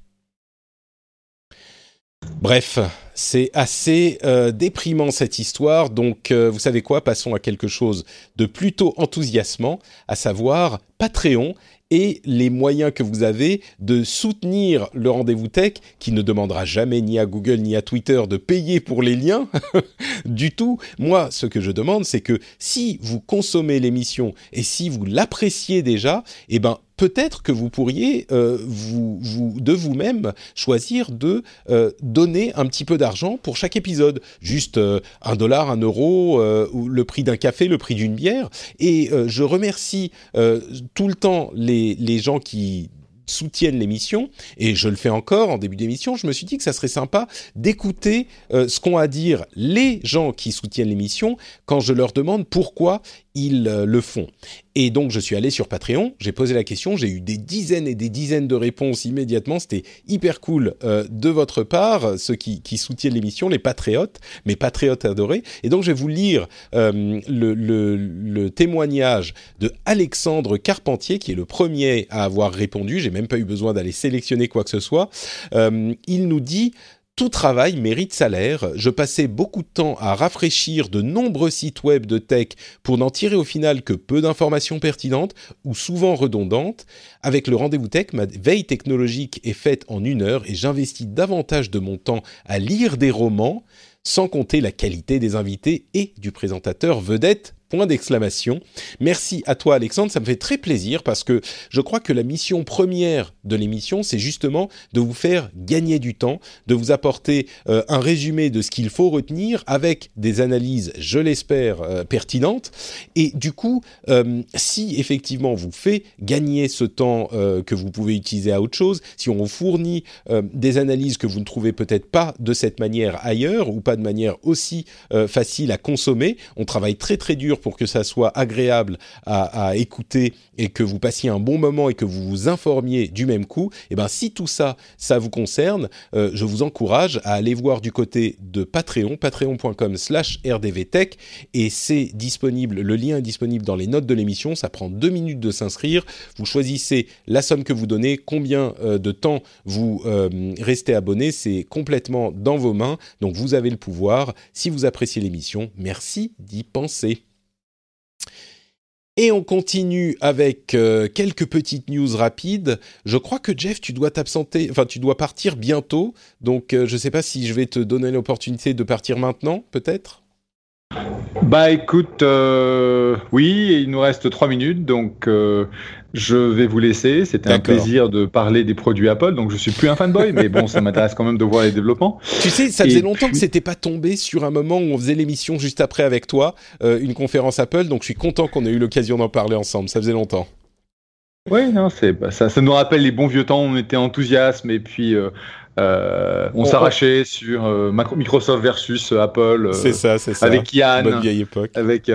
S2: Bref, c'est assez euh, déprimant cette histoire, donc euh, vous savez quoi, passons à quelque chose de plutôt enthousiasmant, à savoir Patreon et les moyens que vous avez de soutenir le rendez-vous tech, qui ne demandera jamais ni à Google ni à Twitter de payer pour les liens (laughs) du tout. Moi, ce que je demande, c'est que si vous consommez l'émission et si vous l'appréciez déjà, eh ben peut-être que vous pourriez euh, vous, de vous-même choisir de euh, donner un petit peu d'argent pour chaque épisode, juste euh, un dollar, un euro, le prix d'un café, le prix d'une bière. Et je remercie tout le temps les, les gens qui soutiennent l'émission, et je le fais encore en début d'émission, je me suis dit que ça serait sympa d'écouter ce qu'ont à dire les gens qui soutiennent l'émission quand je leur demande pourquoi ils le font. Et donc, je suis allé sur Patreon, j'ai posé la question, j'ai eu des dizaines et des dizaines de réponses immédiatement. C'était hyper cool euh, de votre part, ceux qui, qui soutiennent l'émission, les patriotes, mes patriotes adorés. Et donc, je vais vous lire euh, le, le, le, témoignage de Alexandre Carpentier, qui est le premier à avoir répondu. J'ai même pas eu besoin d'aller sélectionner quoi que ce soit. Euh, il nous dit tout travail mérite salaire. Je passais beaucoup de temps à rafraîchir de nombreux sites web de tech pour n'en tirer au final que peu d'informations pertinentes ou souvent redondantes. Avec le rendez-vous tech, ma veille technologique est faite en une heure et j'investis davantage de mon temps à lire des romans, sans compter la qualité des invités et du présentateur vedette Point d'exclamation. Merci à toi Alexandre, ça me fait très plaisir parce que je crois que la mission première de l'émission, c'est justement de vous faire gagner du temps, de vous apporter euh, un résumé de ce qu'il faut retenir avec des analyses, je l'espère, euh, pertinentes. Et du coup, euh, si effectivement vous fait gagner ce temps que vous pouvez utiliser à autre chose, si on vous fournit des analyses que vous ne trouvez peut-être pas de cette manière ailleurs ou pas de manière aussi facile à consommer, on travaille très très dur pour que ça soit agréable à, écouter et que vous passiez un bon moment et que vous vous informiez du même coup, eh ben si tout ça, ça vous concerne, euh, je vous encourage à aller voir du côté de Patreon, patreon.com/rdvtech, et c'est disponible. Le lien est disponible dans les notes de l'émission. Ça prend deux minutes de s'inscrire. Vous choisissez la somme que vous donnez, combien euh, de temps vous euh, restez abonné. C'est complètement dans vos mains. Donc vous avez le pouvoir. Si vous appréciez l'émission, merci d'y penser. Et on continue avec euh, quelques petites news rapides. Je crois que Jeff, tu dois t'absenter, enfin tu dois partir bientôt. Donc euh, je ne sais pas si je vais te donner l'opportunité de partir maintenant, peut-être?
S3: Bah écoute, euh, oui, il nous reste trois minutes, donc je vais vous laisser. C'était un plaisir de parler des produits Apple. Donc, je suis plus un fanboy, mais bon, ça m'intéresse quand même de voir les développements.
S2: Tu sais, ça faisait longtemps que c'était pas tombé sur un moment où on faisait l'émission juste après avec toi, euh, une conférence Apple. Donc, je suis content qu'on ait eu l'occasion d'en parler ensemble. Ça faisait longtemps.
S3: Oui, non, c'est bah, ça, ça nous rappelle les bons vieux temps. On était enthousiasme et puis. Euh, euh, on, s'arrachait sur Microsoft versus Apple.
S2: c'est ça, c'est ça.
S3: Avec Yann.
S2: Bonne vieille époque.
S3: Avec,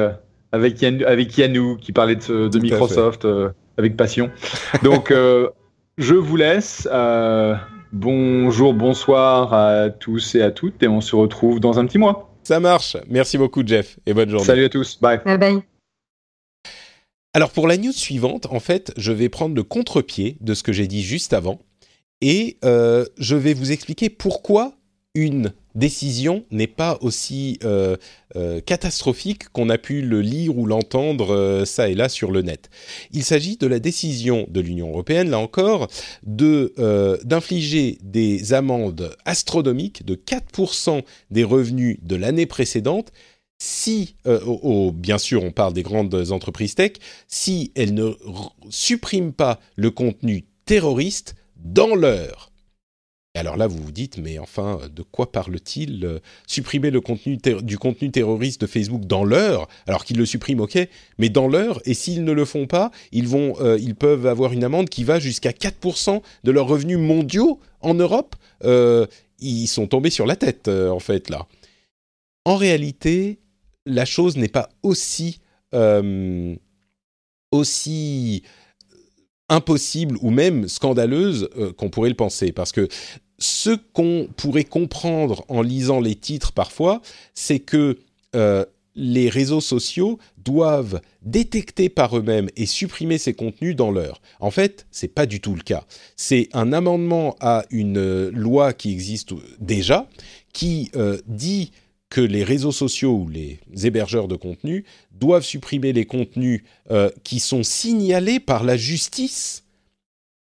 S3: avec, Yann, avec Yannou qui parlait de, de Microsoft avec passion. Donc, euh, je vous laisse. Euh, bonjour, bonsoir à tous et à toutes, et on se retrouve dans un petit mois.
S2: Ça marche. Merci beaucoup, Jeff, et bonne journée.
S3: Salut à tous. Bye.
S4: Bye bye.
S2: Alors, pour la news suivante, en fait, je vais prendre le contre-pied de ce que j'ai dit juste avant, et euh, je vais vous expliquer pourquoi une décision n'est pas aussi euh, euh, catastrophique qu'on a pu le lire ou l'entendre euh, ça et là sur le net. Il s'agit de la décision de l'Union européenne, là encore, de d'infliger des amendes astronomiques de 4% des revenus de l'année précédente si, bien sûr, on parle des grandes entreprises tech, si elles ne suppriment pas le contenu terroriste dans l'heure alors là, vous vous dites, mais enfin, de quoi parle-t-il euh, Supprimer le contenu du contenu terroriste de Facebook dans l'heure, alors qu'ils le suppriment, ok, mais dans l'heure, et s'ils ne le font pas, ils, vont, euh, ils peuvent avoir une amende qui va jusqu'à 4% de leurs revenus mondiaux en Europe. Euh, ils sont tombés sur la tête, en fait, là. En réalité, la chose n'est pas aussi aussi impossible ou même scandaleuse qu'on pourrait le penser. Parce que ce qu'on pourrait comprendre en lisant les titres parfois, c'est que les réseaux sociaux doivent détecter par eux-mêmes et supprimer ces contenus dans l'heure. En fait, c'est pas du tout le cas. C'est un amendement à une euh, loi qui existe déjà, qui euh, dit que les réseaux sociaux ou les hébergeurs de contenus doivent supprimer les contenus euh, qui sont signalés par la justice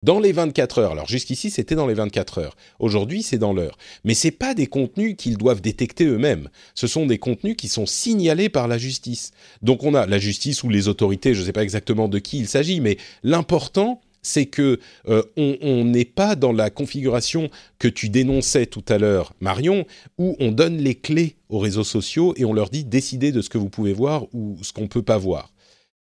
S2: dans les 24 heures. Alors jusqu'ici, c'était dans les 24 heures. Aujourd'hui, c'est dans l'heure. Mais ce pas des contenus qu'ils doivent détecter eux-mêmes. Ce sont des contenus qui sont signalés par la justice. Donc on a la justice ou les autorités, je ne sais pas exactement de qui il s'agit, mais l'important, c'est que euh, on n'est pas dans la configuration que tu dénonçais tout à l'heure, Marion, où on donne les clés aux réseaux sociaux et on leur dit décider de ce que vous pouvez voir ou ce qu'on peut pas voir.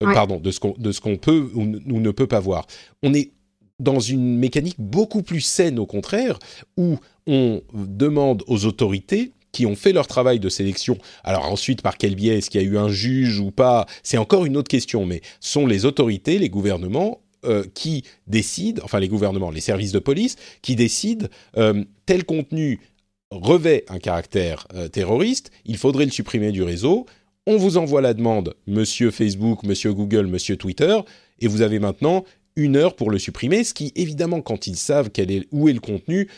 S2: Euh, pardon, de ce qu'on peut ou, ou, ne peut pas voir. On est dans une mécanique beaucoup plus saine au contraire, où on demande aux autorités qui ont fait leur travail de sélection. Alors ensuite, par quel biais Est-ce qu'il y a eu un juge ou pas? C'est encore une autre question, mais sont les autorités, les gouvernements euh, qui décident, enfin les gouvernements, les services de police, qui décident euh, tel contenu revêt un caractère euh, terroriste, il faudrait le supprimer du réseau. On vous envoie la demande, monsieur Facebook, monsieur Google, monsieur Twitter, et vous avez maintenant une heure pour le supprimer, ce qui évidemment quand ils savent quel est, où est le contenu,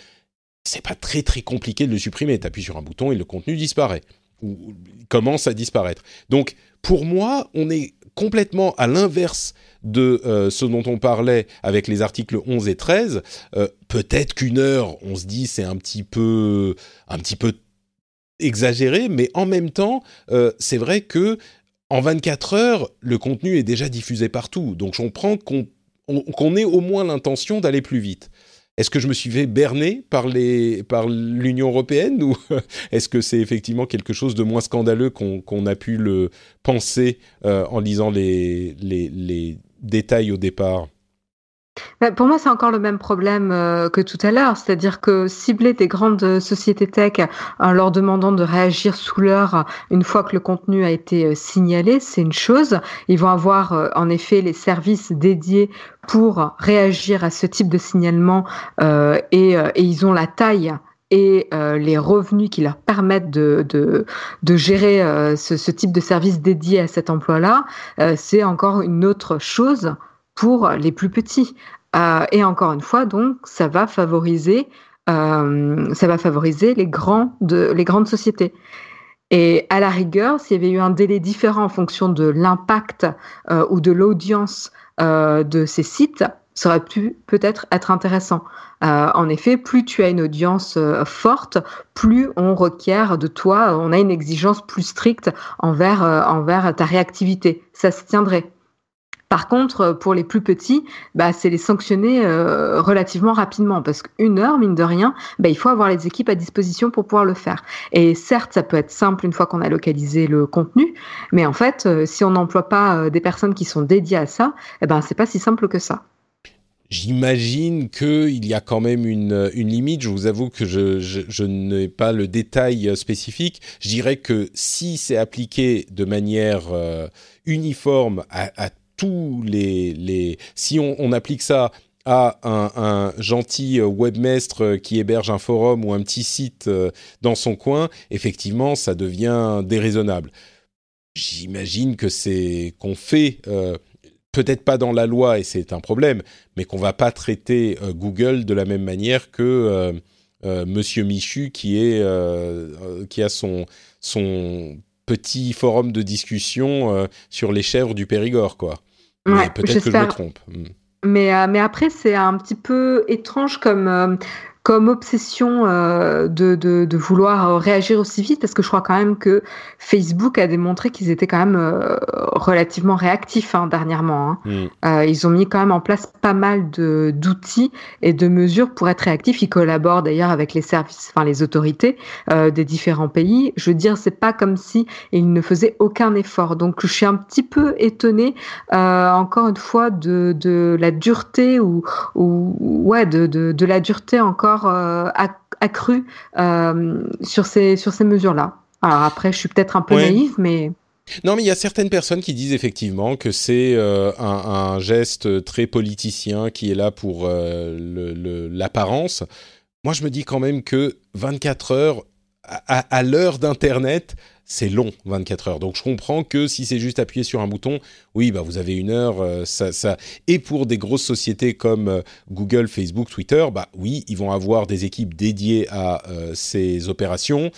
S2: c'est pas très très compliqué de le supprimer. Tu appuies sur un bouton et le contenu disparaît ou commence à disparaître. Donc pour moi, on est complètement à l'inverse de euh, ce dont on parlait avec les articles 11 et 13. Euh, peut-être qu'une heure, on se dit c'est un petit peu un petit peu exagéré, mais en même temps, euh, c'est vrai que en 24 heures, le contenu est déjà diffusé partout. Donc je comprends qu'on qu'on ait au moins l'intention d'aller plus vite. Est-ce que je me suis fait berner par par l'Union européenne ou (laughs) est-ce que c'est effectivement quelque chose de moins scandaleux qu'on a pu le penser euh, en lisant les, les, détails au départ?
S4: Pour moi, c'est encore le même problème euh, que tout à l'heure, c'est-à-dire que cibler des grandes sociétés tech en leur demandant de réagir sous l'heure une fois que le contenu a été euh, signalé, c'est une chose. Ils vont avoir euh, en effet les services dédiés pour réagir à ce type de signalement et, ils ont la taille et les revenus qui leur permettent de, gérer ce, type de service dédié à cet emploi-là, c'est encore une autre chose pour les plus petits. Euh, et encore une fois, donc, ça va favoriser, euh, ça va favoriser les grands de, les grandes sociétés. Et à la rigueur, s'il y avait eu un délai différent en fonction de l'impact euh, ou de l'audience de ces sites, ça aurait pu peut-être être intéressant. en effet, plus tu as une audience forte, plus on requiert de toi, on a une exigence plus stricte envers, envers ta réactivité. Ça se tiendrait. Par contre, euh, pour les plus petits, bah, c'est les sanctionner euh, relativement rapidement parce qu'une heure, mine de rien, bah, il faut avoir les équipes à disposition pour pouvoir le faire. Et certes, ça peut être simple une fois qu'on a localisé le contenu, mais en fait, euh, si on n'emploie pas des personnes qui sont dédiées à ça, eh ben, pas si simple que ça.
S2: J'imagine qu'il y a quand même une, limite. Je vous avoue que je, je, n'ai pas le détail spécifique. Je dirais que si c'est appliqué de manière uniforme à, à tous les, les si on, applique ça à un, gentil webmestre qui héberge un forum ou un petit site euh, dans son coin, effectivement, ça devient déraisonnable. J'imagine que c'est qu'on fait, euh, peut-être pas dans la loi et c'est un problème, mais qu'on va pas traiter euh, Google de la même manière que Monsieur Michu qui est qui a son son petit forum de discussion sur les chèvres du Périgord, quoi peut-être que je me trompe. Hmm.
S4: Mais, euh, mais après, c'est un petit peu étrange comme, euh, comme obsession euh, de, de, de, vouloir euh, réagir aussi vite parce que je crois quand même que Facebook a démontré qu'ils étaient quand même euh, relativement réactifs hein, dernièrement. Hein. Mm. Euh, ils ont mis quand même en place pas mal d'outils et de mesures pour être réactifs. Ils collaborent d'ailleurs avec les services, enfin les autorités euh, des différents pays. Je veux dire, c'est pas comme si ils ne faisaient aucun effort. Donc je suis un petit peu étonnée encore une fois de, de la dureté ou, ou ouais de, de, de la dureté encore euh, accru euh, sur ces, sur ces mesures-là. Alors après, je suis peut-être un peu naïve, mais...
S2: Non, mais il y a certaines personnes qui disent effectivement que c'est euh, un, un, geste très politicien qui est là pour euh, l'apparence. Moi, je me dis quand même que 24 heures, à, à l'heure d'Internet, c'est long, 24 heures. Donc je comprends que si c'est juste appuyer sur un bouton, oui, bah vous avez une heure, euh, ça, ça. Et pour des grosses sociétés comme euh, Google, Facebook, Twitter, bah oui, ils vont avoir des équipes dédiées à euh, ces opérations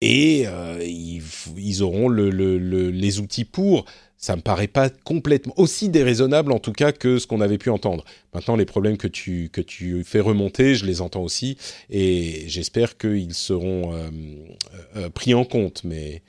S2: et ils, ils, auront le, le, les outils pour ça me paraît pas complètement aussi déraisonnable en tout cas que ce qu'on avait pu entendre. Maintenant, les problèmes que tu que tu fais remonter, je les entends aussi et j'espère qu'ils seront euh, euh, pris en compte. Mais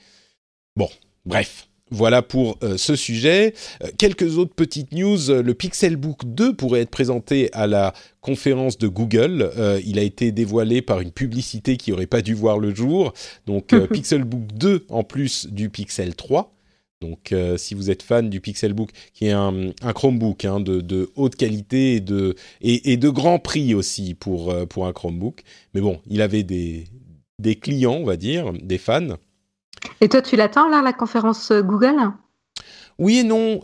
S2: bon, bref. Voilà pour euh, ce sujet. quelques autres petites news. Le Pixelbook 2 pourrait être présenté à la conférence de Google. il a été dévoilé par une publicité qui aurait pas dû voir le jour. Donc (laughs) Pixelbook 2 en plus du Pixel 3. Donc, euh, si vous êtes fan du Pixelbook, qui est un, Chromebook hein, de, haute qualité et de, et, de grand prix aussi pour, euh, pour un Chromebook. Mais bon, il avait des, des clients, on va dire, des fans.
S4: Et toi, tu l'attends là, la conférence euh, Google?
S2: Oui et non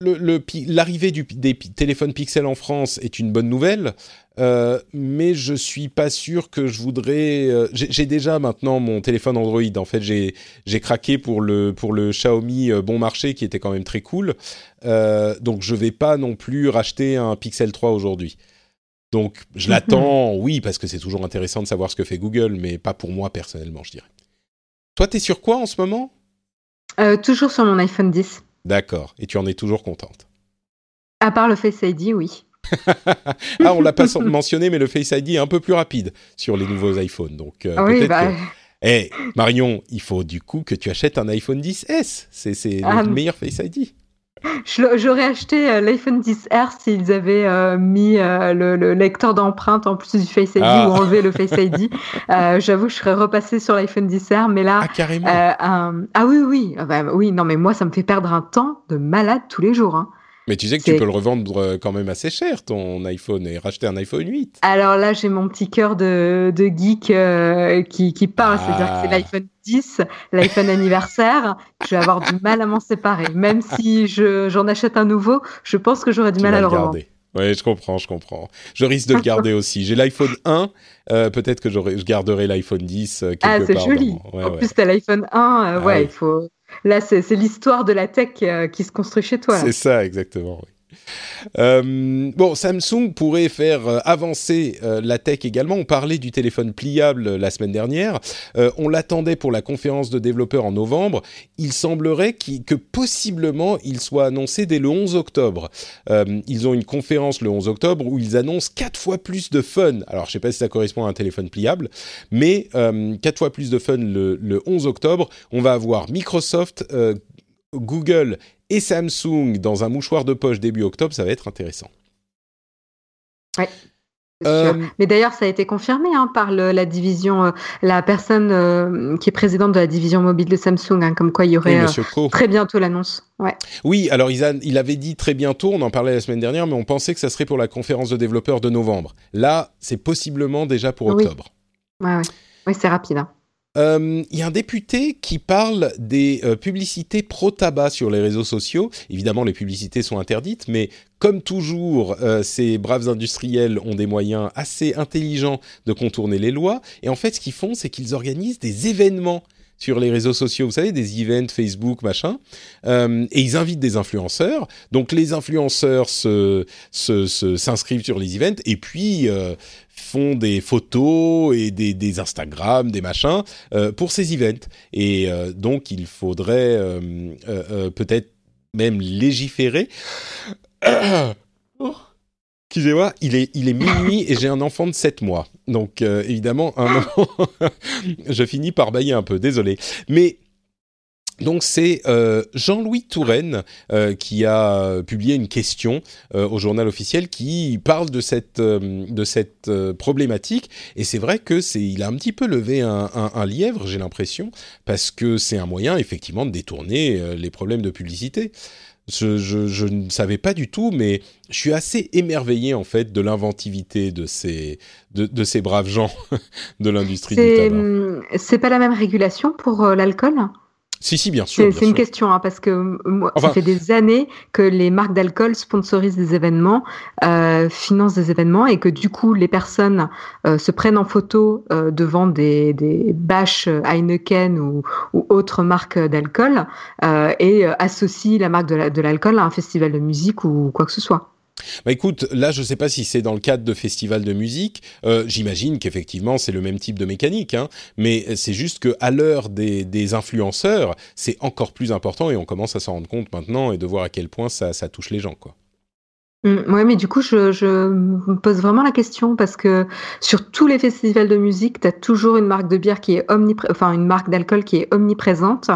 S2: l'arrivée le, des téléphones Pixel en France est une bonne nouvelle, euh, mais je suis pas sûr que je voudrais. Euh, j'ai déjà maintenant mon téléphone Android. En fait, j'ai craqué pour le pour le Xiaomi euh, bon marché qui était quand même très cool. donc, je vais pas non plus racheter un Pixel 3 aujourd'hui. Donc, je l'attends, oui, parce que c'est toujours intéressant de savoir ce que fait Google, mais pas pour moi personnellement, je dirais. Toi, tu es sur quoi en ce moment?
S4: Toujours sur mon iPhone 10.
S2: D'accord. Et tu en es toujours contente?
S4: À part le Face ID, oui. (laughs)
S2: ah, on l'a pas (laughs) mentionné, mais le Face ID est un peu plus rapide sur les nouveaux iPhones. Donc, euh,
S4: oui, bah...
S2: Eh, Marion, il faut du coup que tu achètes un iPhone 10S. C'est ah, le meilleur Face ID.
S4: J'aurais acheté euh, l'iPhone 10R s'ils avaient euh, mis euh, le, lecteur d'empreinte en plus du Face ID ah. ou enlevé le Face ID. J'avoue, je serais repassé sur l'iPhone 10R, mais là,
S2: ah, carrément.
S4: ah oui, oui, ah bah, oui, non, mais moi, ça me fait perdre un temps de malade tous les jours. Hein.
S2: Mais tu sais que tu peux le revendre euh, quand même assez cher, ton iPhone, et racheter un iPhone 8.
S4: Alors là, j'ai mon petit cœur de, de geek euh, qui, qui parle, c'est-à-dire que c'est ah. l'iPhone 10, l'iPhone anniversaire. Je vais avoir du mal à m'en séparer. Même si j'en achète un nouveau, je pense que j'aurai du mal à le revendre.
S2: Oui, je comprends, je comprends. Je risque de le garder (laughs) aussi. J'ai l'iPhone 1, euh, peut-être que je garderai l'iPhone 10 quelque ah, part.
S4: Ah, c'est joli. en plus, tu as l'iPhone 1, ah ouais, il faut Là, c'est l'histoire de la tech euh, qui se construit chez toi.
S2: C'est ça, exactement. Euh, bon, Samsung pourrait faire euh, avancer la tech également. On parlait du téléphone pliable la semaine dernière. on l'attendait pour la conférence de développeurs en novembre. Il semblerait que possiblement il soit annoncé dès le 11 octobre. ils ont une conférence le 11 octobre où ils annoncent quatre fois plus de fun. Alors, je ne sais pas si ça correspond à un téléphone pliable, mais quatre fois plus de fun le, le 11 octobre. On va avoir Microsoft, Google et Samsung dans un mouchoir de poche début octobre, ça va être intéressant.
S4: Ouais. Euh, Mais d'ailleurs, ça a été confirmé hein, par la division, euh, la personne euh, qui est présidente de la division mobile de Samsung, hein, comme quoi il y aurait très bientôt l'annonce. Ouais.
S2: Oui, alors il, il, avait dit très bientôt, on en parlait la semaine dernière, mais on pensait que ça serait pour la conférence de développeurs de novembre. Là, c'est possiblement déjà pour octobre.
S4: Oui, ouais, ouais. c'est rapide. Hein.
S2: Euh, il y a un député qui parle des euh, publicités pro-tabac sur les réseaux sociaux. Évidemment, les publicités sont interdites, mais comme toujours, euh, ces braves industriels ont des moyens assez intelligents de contourner les lois. Et en fait, ce qu'ils font, c'est qu'ils organisent des événements sur les réseaux sociaux, vous savez, des events Facebook, machin, et ils invitent des influenceurs. Donc les influenceurs se, s'inscrivent sur les events, et puis font des photos et des, des Instagram, des machins euh, pour ces events. Et euh, donc, il faudrait euh, peut-être même légiférer. (coughs) Excusez-moi, il est, il est minuit et j'ai un enfant de 7 mois. Donc, évidemment, un (laughs) je finis par bailler un peu, désolé. Mais donc c'est euh, Jean-Louis Touraine euh, qui a publié une question euh, au journal officiel qui parle de cette de cette problématique et c'est vrai que c'est il a un petit peu levé un, un, lièvre j'ai l'impression parce que c'est un moyen effectivement de détourner les problèmes de publicité. Je, je, je, ne savais pas du tout, mais je suis assez émerveillé en fait de l'inventivité de ces de, de, ces braves gens (laughs) de l'industrie du tabac.
S4: C'est pas la même régulation pour l'alcool?
S2: Si, si, bien sûr.
S4: C'est une question, hein, parce que moi, ça fait des années que les marques d'alcool sponsorisent des événements, euh, financent des événements, et que du coup, les personnes euh, se prennent en photo euh, devant des, des bâches Heineken ou, ou autres marques d'alcool et associent la marque de l'alcool à un festival de musique ou quoi que ce soit.
S2: Bah écoute, là je ne sais pas si c'est dans le cadre de festivals de musique. Euh, j'imagine qu'effectivement c'est le même type de mécanique, hein, mais c'est juste que à l'heure des, des, influenceurs, c'est encore plus important et on commence à s'en rendre compte maintenant et de voir à quel point ça, ça touche les gens, quoi.
S4: Mm, oui, mais du coup, je, je, me pose vraiment la question parce que sur tous les festivals de musique, tu as toujours une marque de bière qui est omniprésente, enfin une marque d'alcool qui est omniprésente.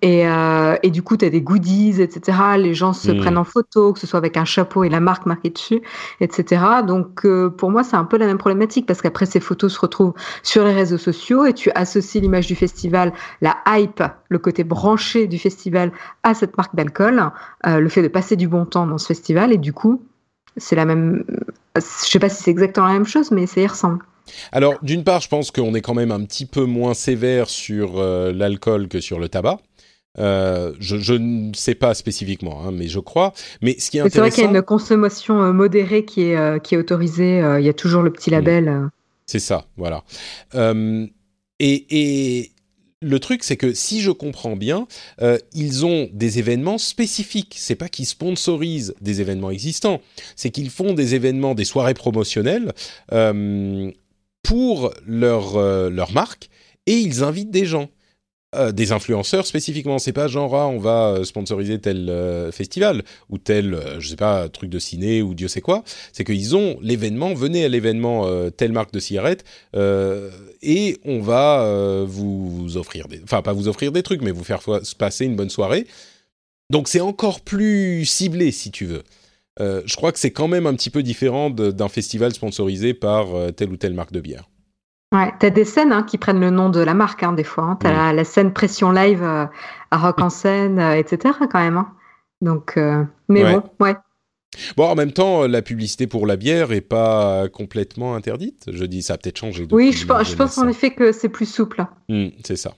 S4: Et, euh, et du coup, tu as des goodies, etc. Les gens se mm. prennent en photo, que ce soit avec un chapeau et la marque marquée dessus, etc. Donc, euh, pour moi, c'est un peu la même problématique parce qu'après, ces photos se retrouvent sur les réseaux sociaux et tu associes l'image du festival, la hype, le côté branché du festival à cette marque d'alcool, euh, le fait de passer du bon temps dans ce festival et du coup, c'est la même. Je sais pas si c'est exactement la même chose, mais ça y ressemble.
S2: Alors, d'une part, je pense qu'on est quand même un petit peu moins sévère sur euh, l'alcool que sur le tabac. Euh, je, ne sais pas spécifiquement, hein, mais je crois. Mais ce qui est intéressant,
S4: c'est vrai qu'il y a une consommation euh, modérée qui est qui est autorisée. il y a toujours le petit label.
S2: C'est ça, voilà. et, et le truc, c'est que si je comprends bien, euh, ils ont des événements spécifiques. C'est pas qu'ils sponsorisent des événements existants, c'est qu'ils font des événements, des soirées promotionnelles euh, pour leur, euh, leur marque et ils invitent des gens. Euh, des influenceurs spécifiquement. C'est pas genre ah, on va euh, sponsoriser tel euh, festival ou tel je sais pas truc de ciné ou Dieu sait quoi. C'est qu'ils ont l'événement, venez à l'événement telle marque de cigarette et on va vous, offrir des, enfin pas vous offrir des trucs, mais vous faire passer une bonne soirée. Donc c'est encore plus ciblé si tu veux. je crois que c'est quand même un petit peu différent d'un festival sponsorisé par telle ou telle marque de bière.
S4: Ouais, t'as des scènes hein, qui prennent le nom de la marque hein, des fois. Hein. T'as la, scène pression live euh, à Rock en scène, euh, etc. quand même. Hein. Donc, euh, mais bon, ouais.
S2: Bon, en même temps, la publicité pour la bière est pas complètement interdite. Je dis, ça a peut-être changé.
S4: Oui, je, pense, je pense en effet que c'est plus souple.
S2: Mmh, c'est ça.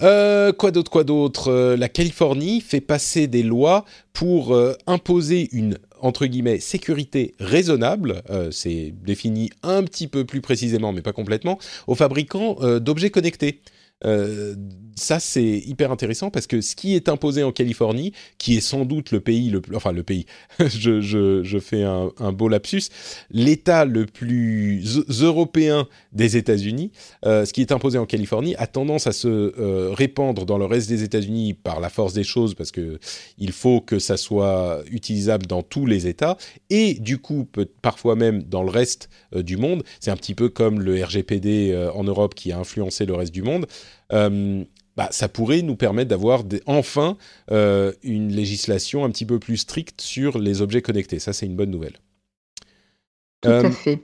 S2: quoi d'autre, quoi d'autre? La Californie fait passer des lois pour imposer une entre guillemets sécurité raisonnable, euh, c'est défini un petit peu plus précisément mais pas complètement, aux fabricants euh, d'objets connectés. Euh, ça, c'est hyper intéressant parce que ce qui est imposé en Californie, qui est sans doute le pays enfin le pays, (laughs) je, fais un, beau lapsus, l'État le plus européen des États-Unis, euh, ce qui est imposé en Californie a tendance à se euh, répandre dans le reste des États-Unis par la force des choses parce que il faut que ça soit utilisable dans tous les États et du coup peut, parfois même dans le reste du monde. C'est un petit peu comme le RGPD en Europe qui a influencé le reste du monde. Euh, bah, ça pourrait nous permettre d'avoir enfin euh, une législation un petit peu plus stricte sur les objets connectés. Ça, c'est une bonne nouvelle.
S4: Tout à fait.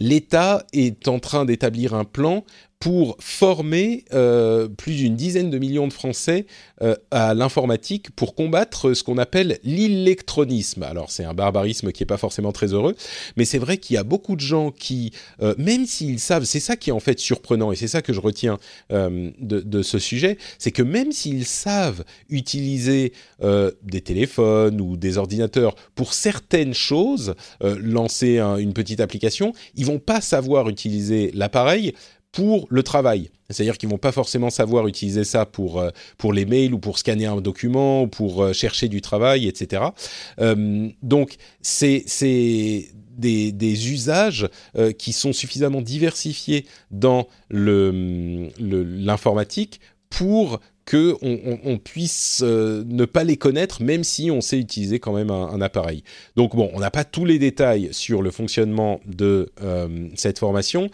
S2: L'État est en train d'établir un plan pour former euh, plus d'une dizaine de millions de Français euh, à l'informatique pour combattre ce qu'on appelle l'électronisme. Alors c'est un barbarisme qui n'est pas forcément très heureux, mais c'est vrai qu'il y a beaucoup de gens qui, euh, même s'ils savent, c'est ça qui est en fait surprenant et c'est ça que je retiens de, de, ce sujet, c'est que même s'ils savent utiliser des téléphones ou des ordinateurs pour certaines choses, lancer une petite application, ils vont pas savoir utiliser l'appareil pour le travail. C'est-à-dire qu'ils vont pas forcément savoir utiliser ça pour euh, pour les mails ou pour scanner un document ou pour euh, chercher du travail, etc. Euh, donc c'est c'est des, des, usages qui sont suffisamment diversifiés dans le l'informatique pour que on, puisse ne pas les connaître, même si on sait utiliser quand même un appareil. Donc bon, on n'a pas tous les détails sur le fonctionnement de cette formation,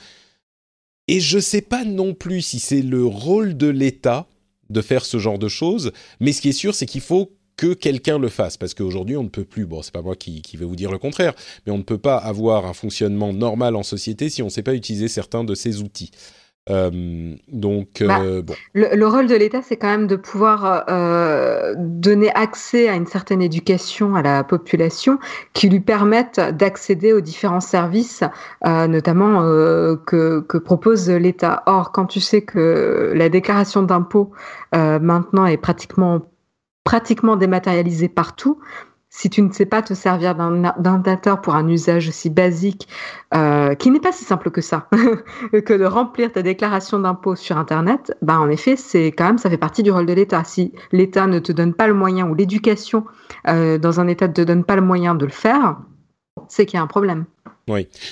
S2: et je ne sais pas non plus si c'est le rôle de l'État de faire ce genre de choses, mais ce qui est sûr, c'est qu'il faut que quelqu'un le fasse, parce qu'aujourd'hui, on ne peut plus, bon, c'est pas moi qui, qui, vais vous dire le contraire, mais on ne peut pas avoir un fonctionnement normal en société si on ne sait pas utiliser certains de ces outils. Euh, donc,
S4: Bah,
S2: euh, bon.
S4: Le, le rôle de l'État, c'est quand même de pouvoir euh, donner accès à une certaine éducation à la population qui lui permette d'accéder aux différents services, notamment que, que propose l'État. Or, quand tu sais que la déclaration d'impôt maintenant est pratiquement pratiquement dématérialisée partout, si tu ne sais pas te servir d'un ordinateur pour un usage aussi basique, euh, qui n'est pas si simple que ça, (laughs) que de remplir ta déclaration d'impôt sur Internet, bah en effet, c'est quand même, ça fait partie du rôle de l'État. Si l'État ne te donne pas le moyen, ou l'éducation euh, dans un État ne te donne pas le moyen de le faire, c'est qu'il y a un problème.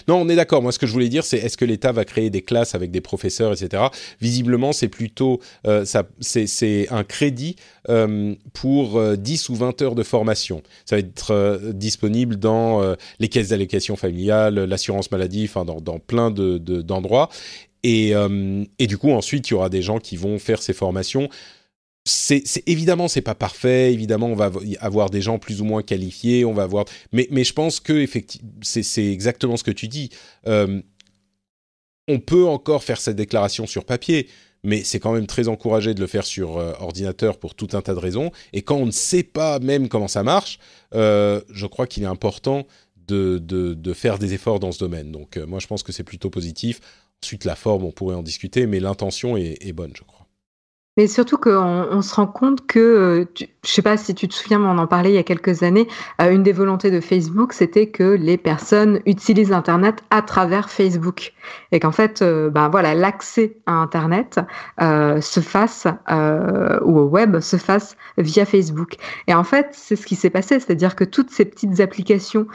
S2: Non, on est d'accord. Moi, ce que je voulais dire, c'est est-ce que l'État va créer des classes avec des professeurs, etc. Visiblement, c'est plutôt euh, ça, c'est, un crédit euh, pour euh, 10 ou 20 heures de formation. Ça va être euh, disponible dans les caisses d'allocation familiale, l'assurance maladie, enfin dans, plein de, de- d'endroits. Et, et du coup, ensuite, il y aura des gens qui vont faire ces formations. C'est, évidemment, c'est pas parfait. Évidemment, on va avo- avoir des gens plus ou moins qualifiés. On va avoir, mais, je pense que c'est, exactement ce que tu dis. Euh, on peut encore faire cette déclaration sur papier, mais c'est quand même très encouragé de le faire sur euh, ordinateur pour tout un tas de raisons. Et quand on ne sait pas même comment ça marche, euh, je crois qu'il est important de, faire des efforts dans ce domaine. Donc moi, je pense que c'est plutôt positif. Ensuite, la forme, on pourrait en discuter, mais l'intention est, est bonne, je crois.
S4: Mais surtout qu'on on se rend compte que, euh, je sais pas si tu te souviens, mais on en parlait il y a quelques années, euh, une des volontés de Facebook, c'était que les personnes utilisent Internet à travers Facebook. Et qu'en fait, euh, ben voilà, l'accès à Internet se fasse, ou au web, se fasse via Facebook. Et en fait, c'est ce qui s'est passé, c'est-à-dire que toutes ces petites applications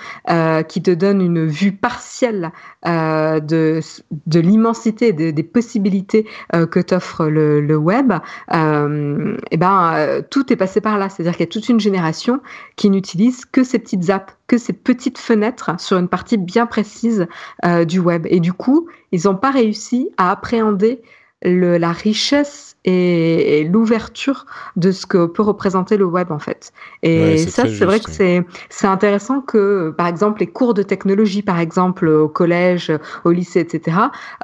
S4: qui te donnent une vue partielle de, de l'immensité, de- des possibilités que t'offre le web, euh, et ben euh, tout est passé par là. C'est-à-dire qu'il y a toute une génération qui n'utilise que ces petites apps, que ces petites fenêtres sur une partie bien précise euh, du web. Et du coup, ils n'ont pas réussi à appréhender le, la richesse et, et l'ouverture de ce que peut représenter le web en fait. Et
S2: Ouais,
S4: ça, c'est vrai que c'est c'est intéressant que, par exemple, les cours de technologie, par exemple, au collège, au lycée, etc.,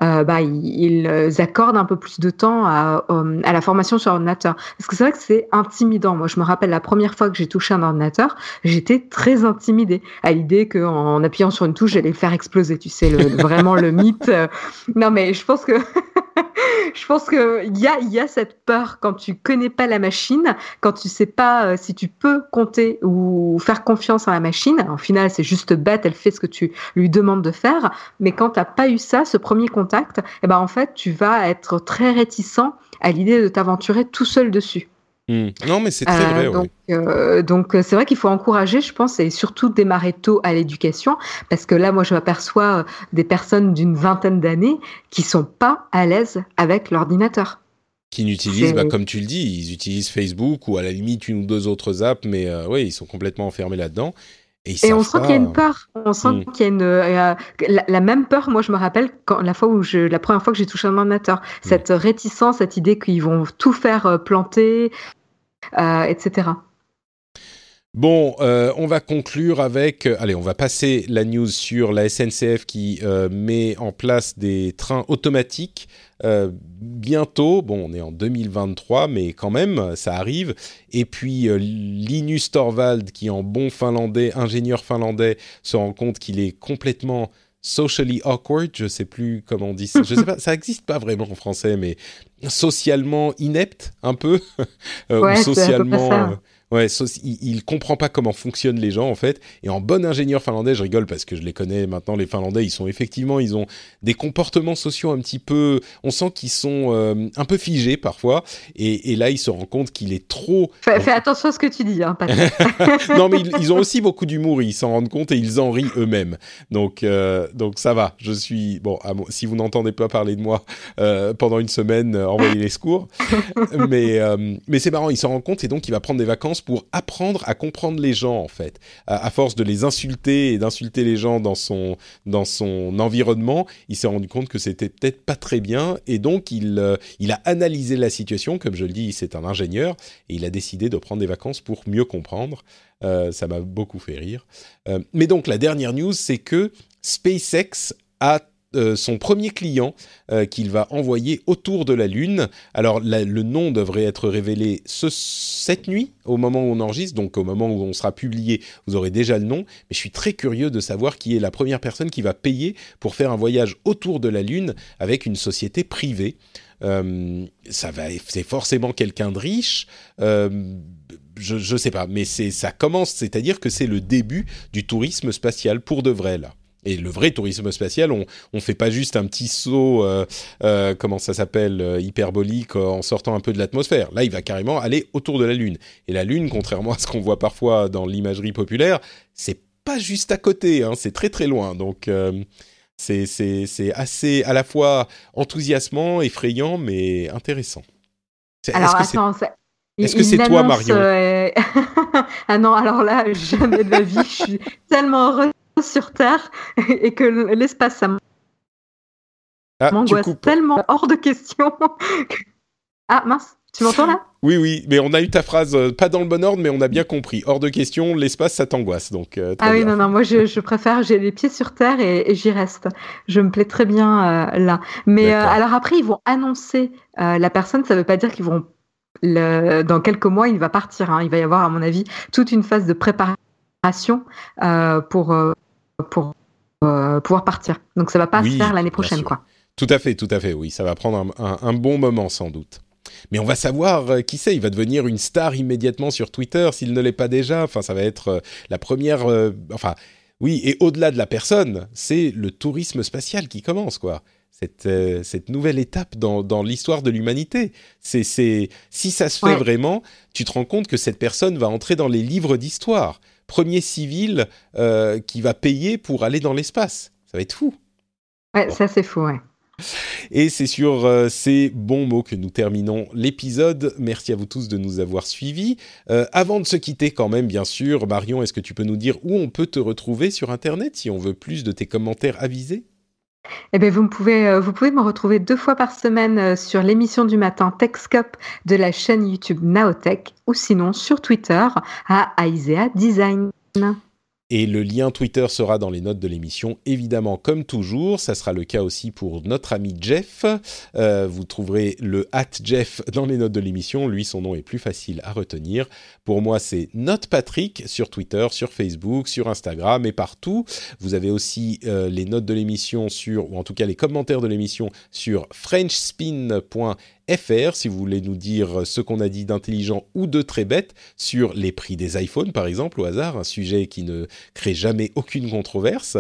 S4: euh, bah, ils, ils accordent un peu plus de temps à, euh, à la formation sur ordinateur. Parce que c'est vrai que c'est intimidant. Moi, je me rappelle la première fois que j'ai touché un ordinateur, j'étais très intimidée à l'idée qu'en appuyant sur une touche, j'allais le faire exploser. Tu sais, le, vraiment le mythe. Non, mais je pense que (laughs) je pense que il y a y a cette peur quand tu connais pas la machine, quand tu sais pas euh, si tu peux compter ou faire confiance à la machine. En final, c'est juste bête, elle fait ce que tu lui demandes de faire. Mais quand t'as pas eu ça, ce premier contact, eh ben en fait, tu vas être très réticent à l'idée de t'aventurer tout seul dessus.
S2: Hmm. Non, mais c'est très
S4: Euh,
S2: vrai.
S4: donc, euh, donc euh, c'est vrai qu'il faut encourager, je pense, et surtout démarrer tôt à l'éducation, parce que là, moi, je m'aperçois des personnes d'une vingtaine d'années qui sont pas à l'aise avec l'ordinateur.
S2: Qui n'utilisent, bah, comme tu le dis, ils utilisent Facebook ou à la limite une ou deux autres apps, mais euh, oui, ils sont complètement enfermés là-dedans. Et,
S4: on sent qu'il y a une peur. On sent
S2: Mm.
S4: qu'il y a une euh, la, la même peur. Moi, je me rappelle quand la fois où je, la première fois que j'ai touché un ordinateur, cette réticence, cette idée qu'ils vont tout faire planter, etc.
S2: Bon, euh, on va conclure avec. euh, allez, on va passer la news sur la SNCF qui euh, met en place des trains automatiques euh, bientôt. Bon, on est en 2023, mais quand même, ça arrive. Et puis euh, Linus Torvald, qui en bon finlandais, ingénieur finlandais, se rend compte qu'il est complètement socially awkward. Je sais plus comment on dit ça. Je sais pas, ça existe pas vraiment en français, mais socialement inepte un peu, (laughs) Euh, ou
S4: Ouais, peu
S2: Ouais, il, il comprend pas comment fonctionnent les gens en fait. Et en bon ingénieur finlandais, je rigole parce que je les connais maintenant. Les Finlandais, ils sont effectivement, ils ont des comportements sociaux un petit peu. On sent qu'ils sont euh, un peu figés parfois. Et, et là, il se rend compte qu'il est trop.
S4: Fais, fais attention à ce que tu dis, hein, (laughs)
S2: non, mais ils, ils ont aussi beaucoup d'humour. Ils s'en rendent compte et ils en rient eux-mêmes. Donc, euh, donc ça va. Je suis bon. à si vous n'entendez pas parler de moi euh, pendant une semaine, envoyez les secours. (laughs) mais mais c'est marrant. Il s'en rend compte et donc il va prendre des vacances pour apprendre à comprendre les gens en fait. À, force de les insulter et d'insulter les gens dans son dans son environnement, il s'est rendu compte que c'était peut-être pas très bien et donc il euh, il a analysé la situation. Comme je le dis, c'est un ingénieur et il a décidé de prendre des vacances pour mieux comprendre. Euh, ça m'a beaucoup fait rire. Euh, mais donc la dernière news, c'est que SpaceX a euh, son premier client euh, qu'il va envoyer autour de la Lune. Alors le nom devrait être révélé cette nuit, au moment où on enregistre, donc au moment où on sera publié, vous aurez déjà le nom. Mais je suis très curieux de savoir qui est la première personne qui va payer pour faire un voyage autour de la Lune avec une société privée. Euh, ça va, c'est forcément quelqu'un de riche. je ne sais pas, mais ça commence, c'est-à-dire que c'est le début du tourisme spatial pour de vrai là. Et le vrai tourisme spatial, on ne fait pas juste un petit saut, euh, euh, comment ça s'appelle, euh, hyperbolique en sortant un peu de l'atmosphère. Là, il va carrément aller autour de la Lune. Et la Lune, contrairement à ce qu'on voit parfois dans l'imagerie populaire, c'est pas juste à côté, hein, c'est très très loin. Donc c'est assez à la fois enthousiasmant, effrayant, mais intéressant.
S4: Alors attends,
S2: est-ce que c'est toi, Marion? (laughs)
S4: Ah non, alors là, jamais de la vie. je suis tellement heureuse sur Terre (laughs) et que l'espace, ça ah, m'angoisse tellement hors de question. (laughs) ah mince, tu m'entends là?
S2: Oui, oui, mais on a eu ta phrase, euh, pas dans le bon ordre, mais on a bien compris. Hors de question, l'espace, ça t'angoisse. Donc, euh,
S4: ah oui, non, non, moi je, préfère, j'ai les pieds sur Terre et, j'y reste. Je me plais très bien euh, là. Mais alors après, ils vont annoncer la personne, ça ne veut pas dire qu'ils vont. Le, dans quelques mois, il va partir. Hein. Il va y avoir, à mon avis, toute une phase de préparation pour pour euh, pouvoir partir. Donc ça va pas se faire l'année prochaine, quoi.
S2: Tout à fait, tout à fait, oui. Ça va prendre un, bon moment sans doute. Mais on va savoir euh, qui c'est. Il va devenir une star immédiatement sur Twitter s'il ne l'est pas déjà. Enfin, ça va être euh, la première. enfin, oui. Et au-delà de la personne, c'est le tourisme spatial qui commence, quoi. Cette, cette nouvelle étape dans, dans l'histoire de l'humanité. C'est, si ça se fait vraiment, tu te rends compte que cette personne va entrer dans les livres d'histoire premier civil euh, qui va payer pour aller dans l'espace. Ça va être fou.
S4: Ouais, ça c'est fou, ouais.
S2: Et c'est sur euh, ces bons mots que nous terminons l'épisode. Merci à vous tous de nous avoir suivis. Euh, avant de se quitter quand même, bien sûr, Marion, est-ce que tu peux nous dire où on peut te retrouver sur Internet si on veut plus de tes commentaires avisés?
S4: Eh bien, vous, pouvez, euh, vous pouvez me retrouver deux fois par semaine euh, sur l'émission du matin TechScope de la chaîne YouTube Naotech ou sinon sur Twitter à Aisea Design.
S2: Et le lien Twitter sera dans les notes de l'émission, évidemment, comme toujours. Ça sera le cas aussi pour notre ami Jeff. Euh, vous trouverez le at Jeff dans les notes de l'émission. Lui, son nom est plus facile à retenir. Pour moi, c'est NotePatrick sur Twitter, sur Facebook, sur Instagram et partout. Vous avez aussi euh, les notes de l'émission sur, ou en tout cas les commentaires de l'émission sur frenchspin.fr fr si vous voulez nous dire ce qu'on a dit d'intelligent ou de très bête sur les prix des iPhones par exemple au hasard, un sujet qui ne crée jamais aucune controverse.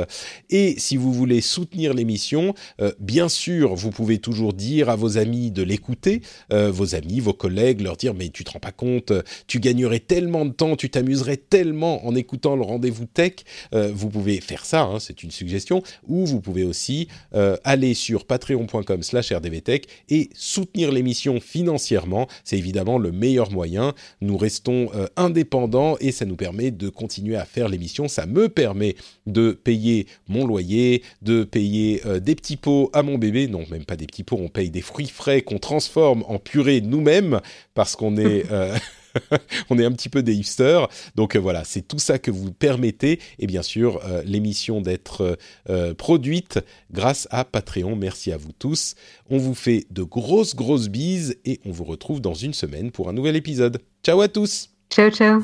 S2: Et si vous voulez soutenir l'émission, euh, bien sûr vous pouvez toujours dire à vos amis de l'écouter, euh, vos amis, vos collègues, leur dire mais tu te rends pas compte, tu gagnerais tellement de temps, tu t'amuserais tellement en écoutant le rendez-vous tech. Euh, vous pouvez faire ça, hein, c'est une suggestion, ou vous pouvez aussi aller sur patreon.com/rdvtech et soutenir l'émission l'émission financièrement, c'est évidemment le meilleur moyen. Nous restons euh, indépendants et ça nous permet de continuer à faire l'émission. Ça me permet de payer mon loyer, de payer euh, des petits pots à mon bébé. Non, même pas des petits pots, on paye des fruits frais qu'on transforme en purée nous-mêmes parce qu'on est... (laughs) (laughs) On est un petit peu des hipsters. Donc euh, voilà, c'est tout ça que vous permettez. Et bien sûr, euh, l'émission d'être euh, produite grâce à Patreon. Merci à vous tous. On vous fait de grosses, grosses bises et on vous retrouve dans une semaine pour un nouvel épisode. Ciao à tous.
S4: Ciao, ciao.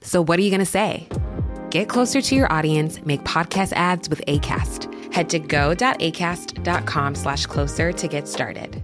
S1: So, what are you going to say? Get closer to your audience, make podcast ads with ACAST. Head to go.acast.com slash closer to get started.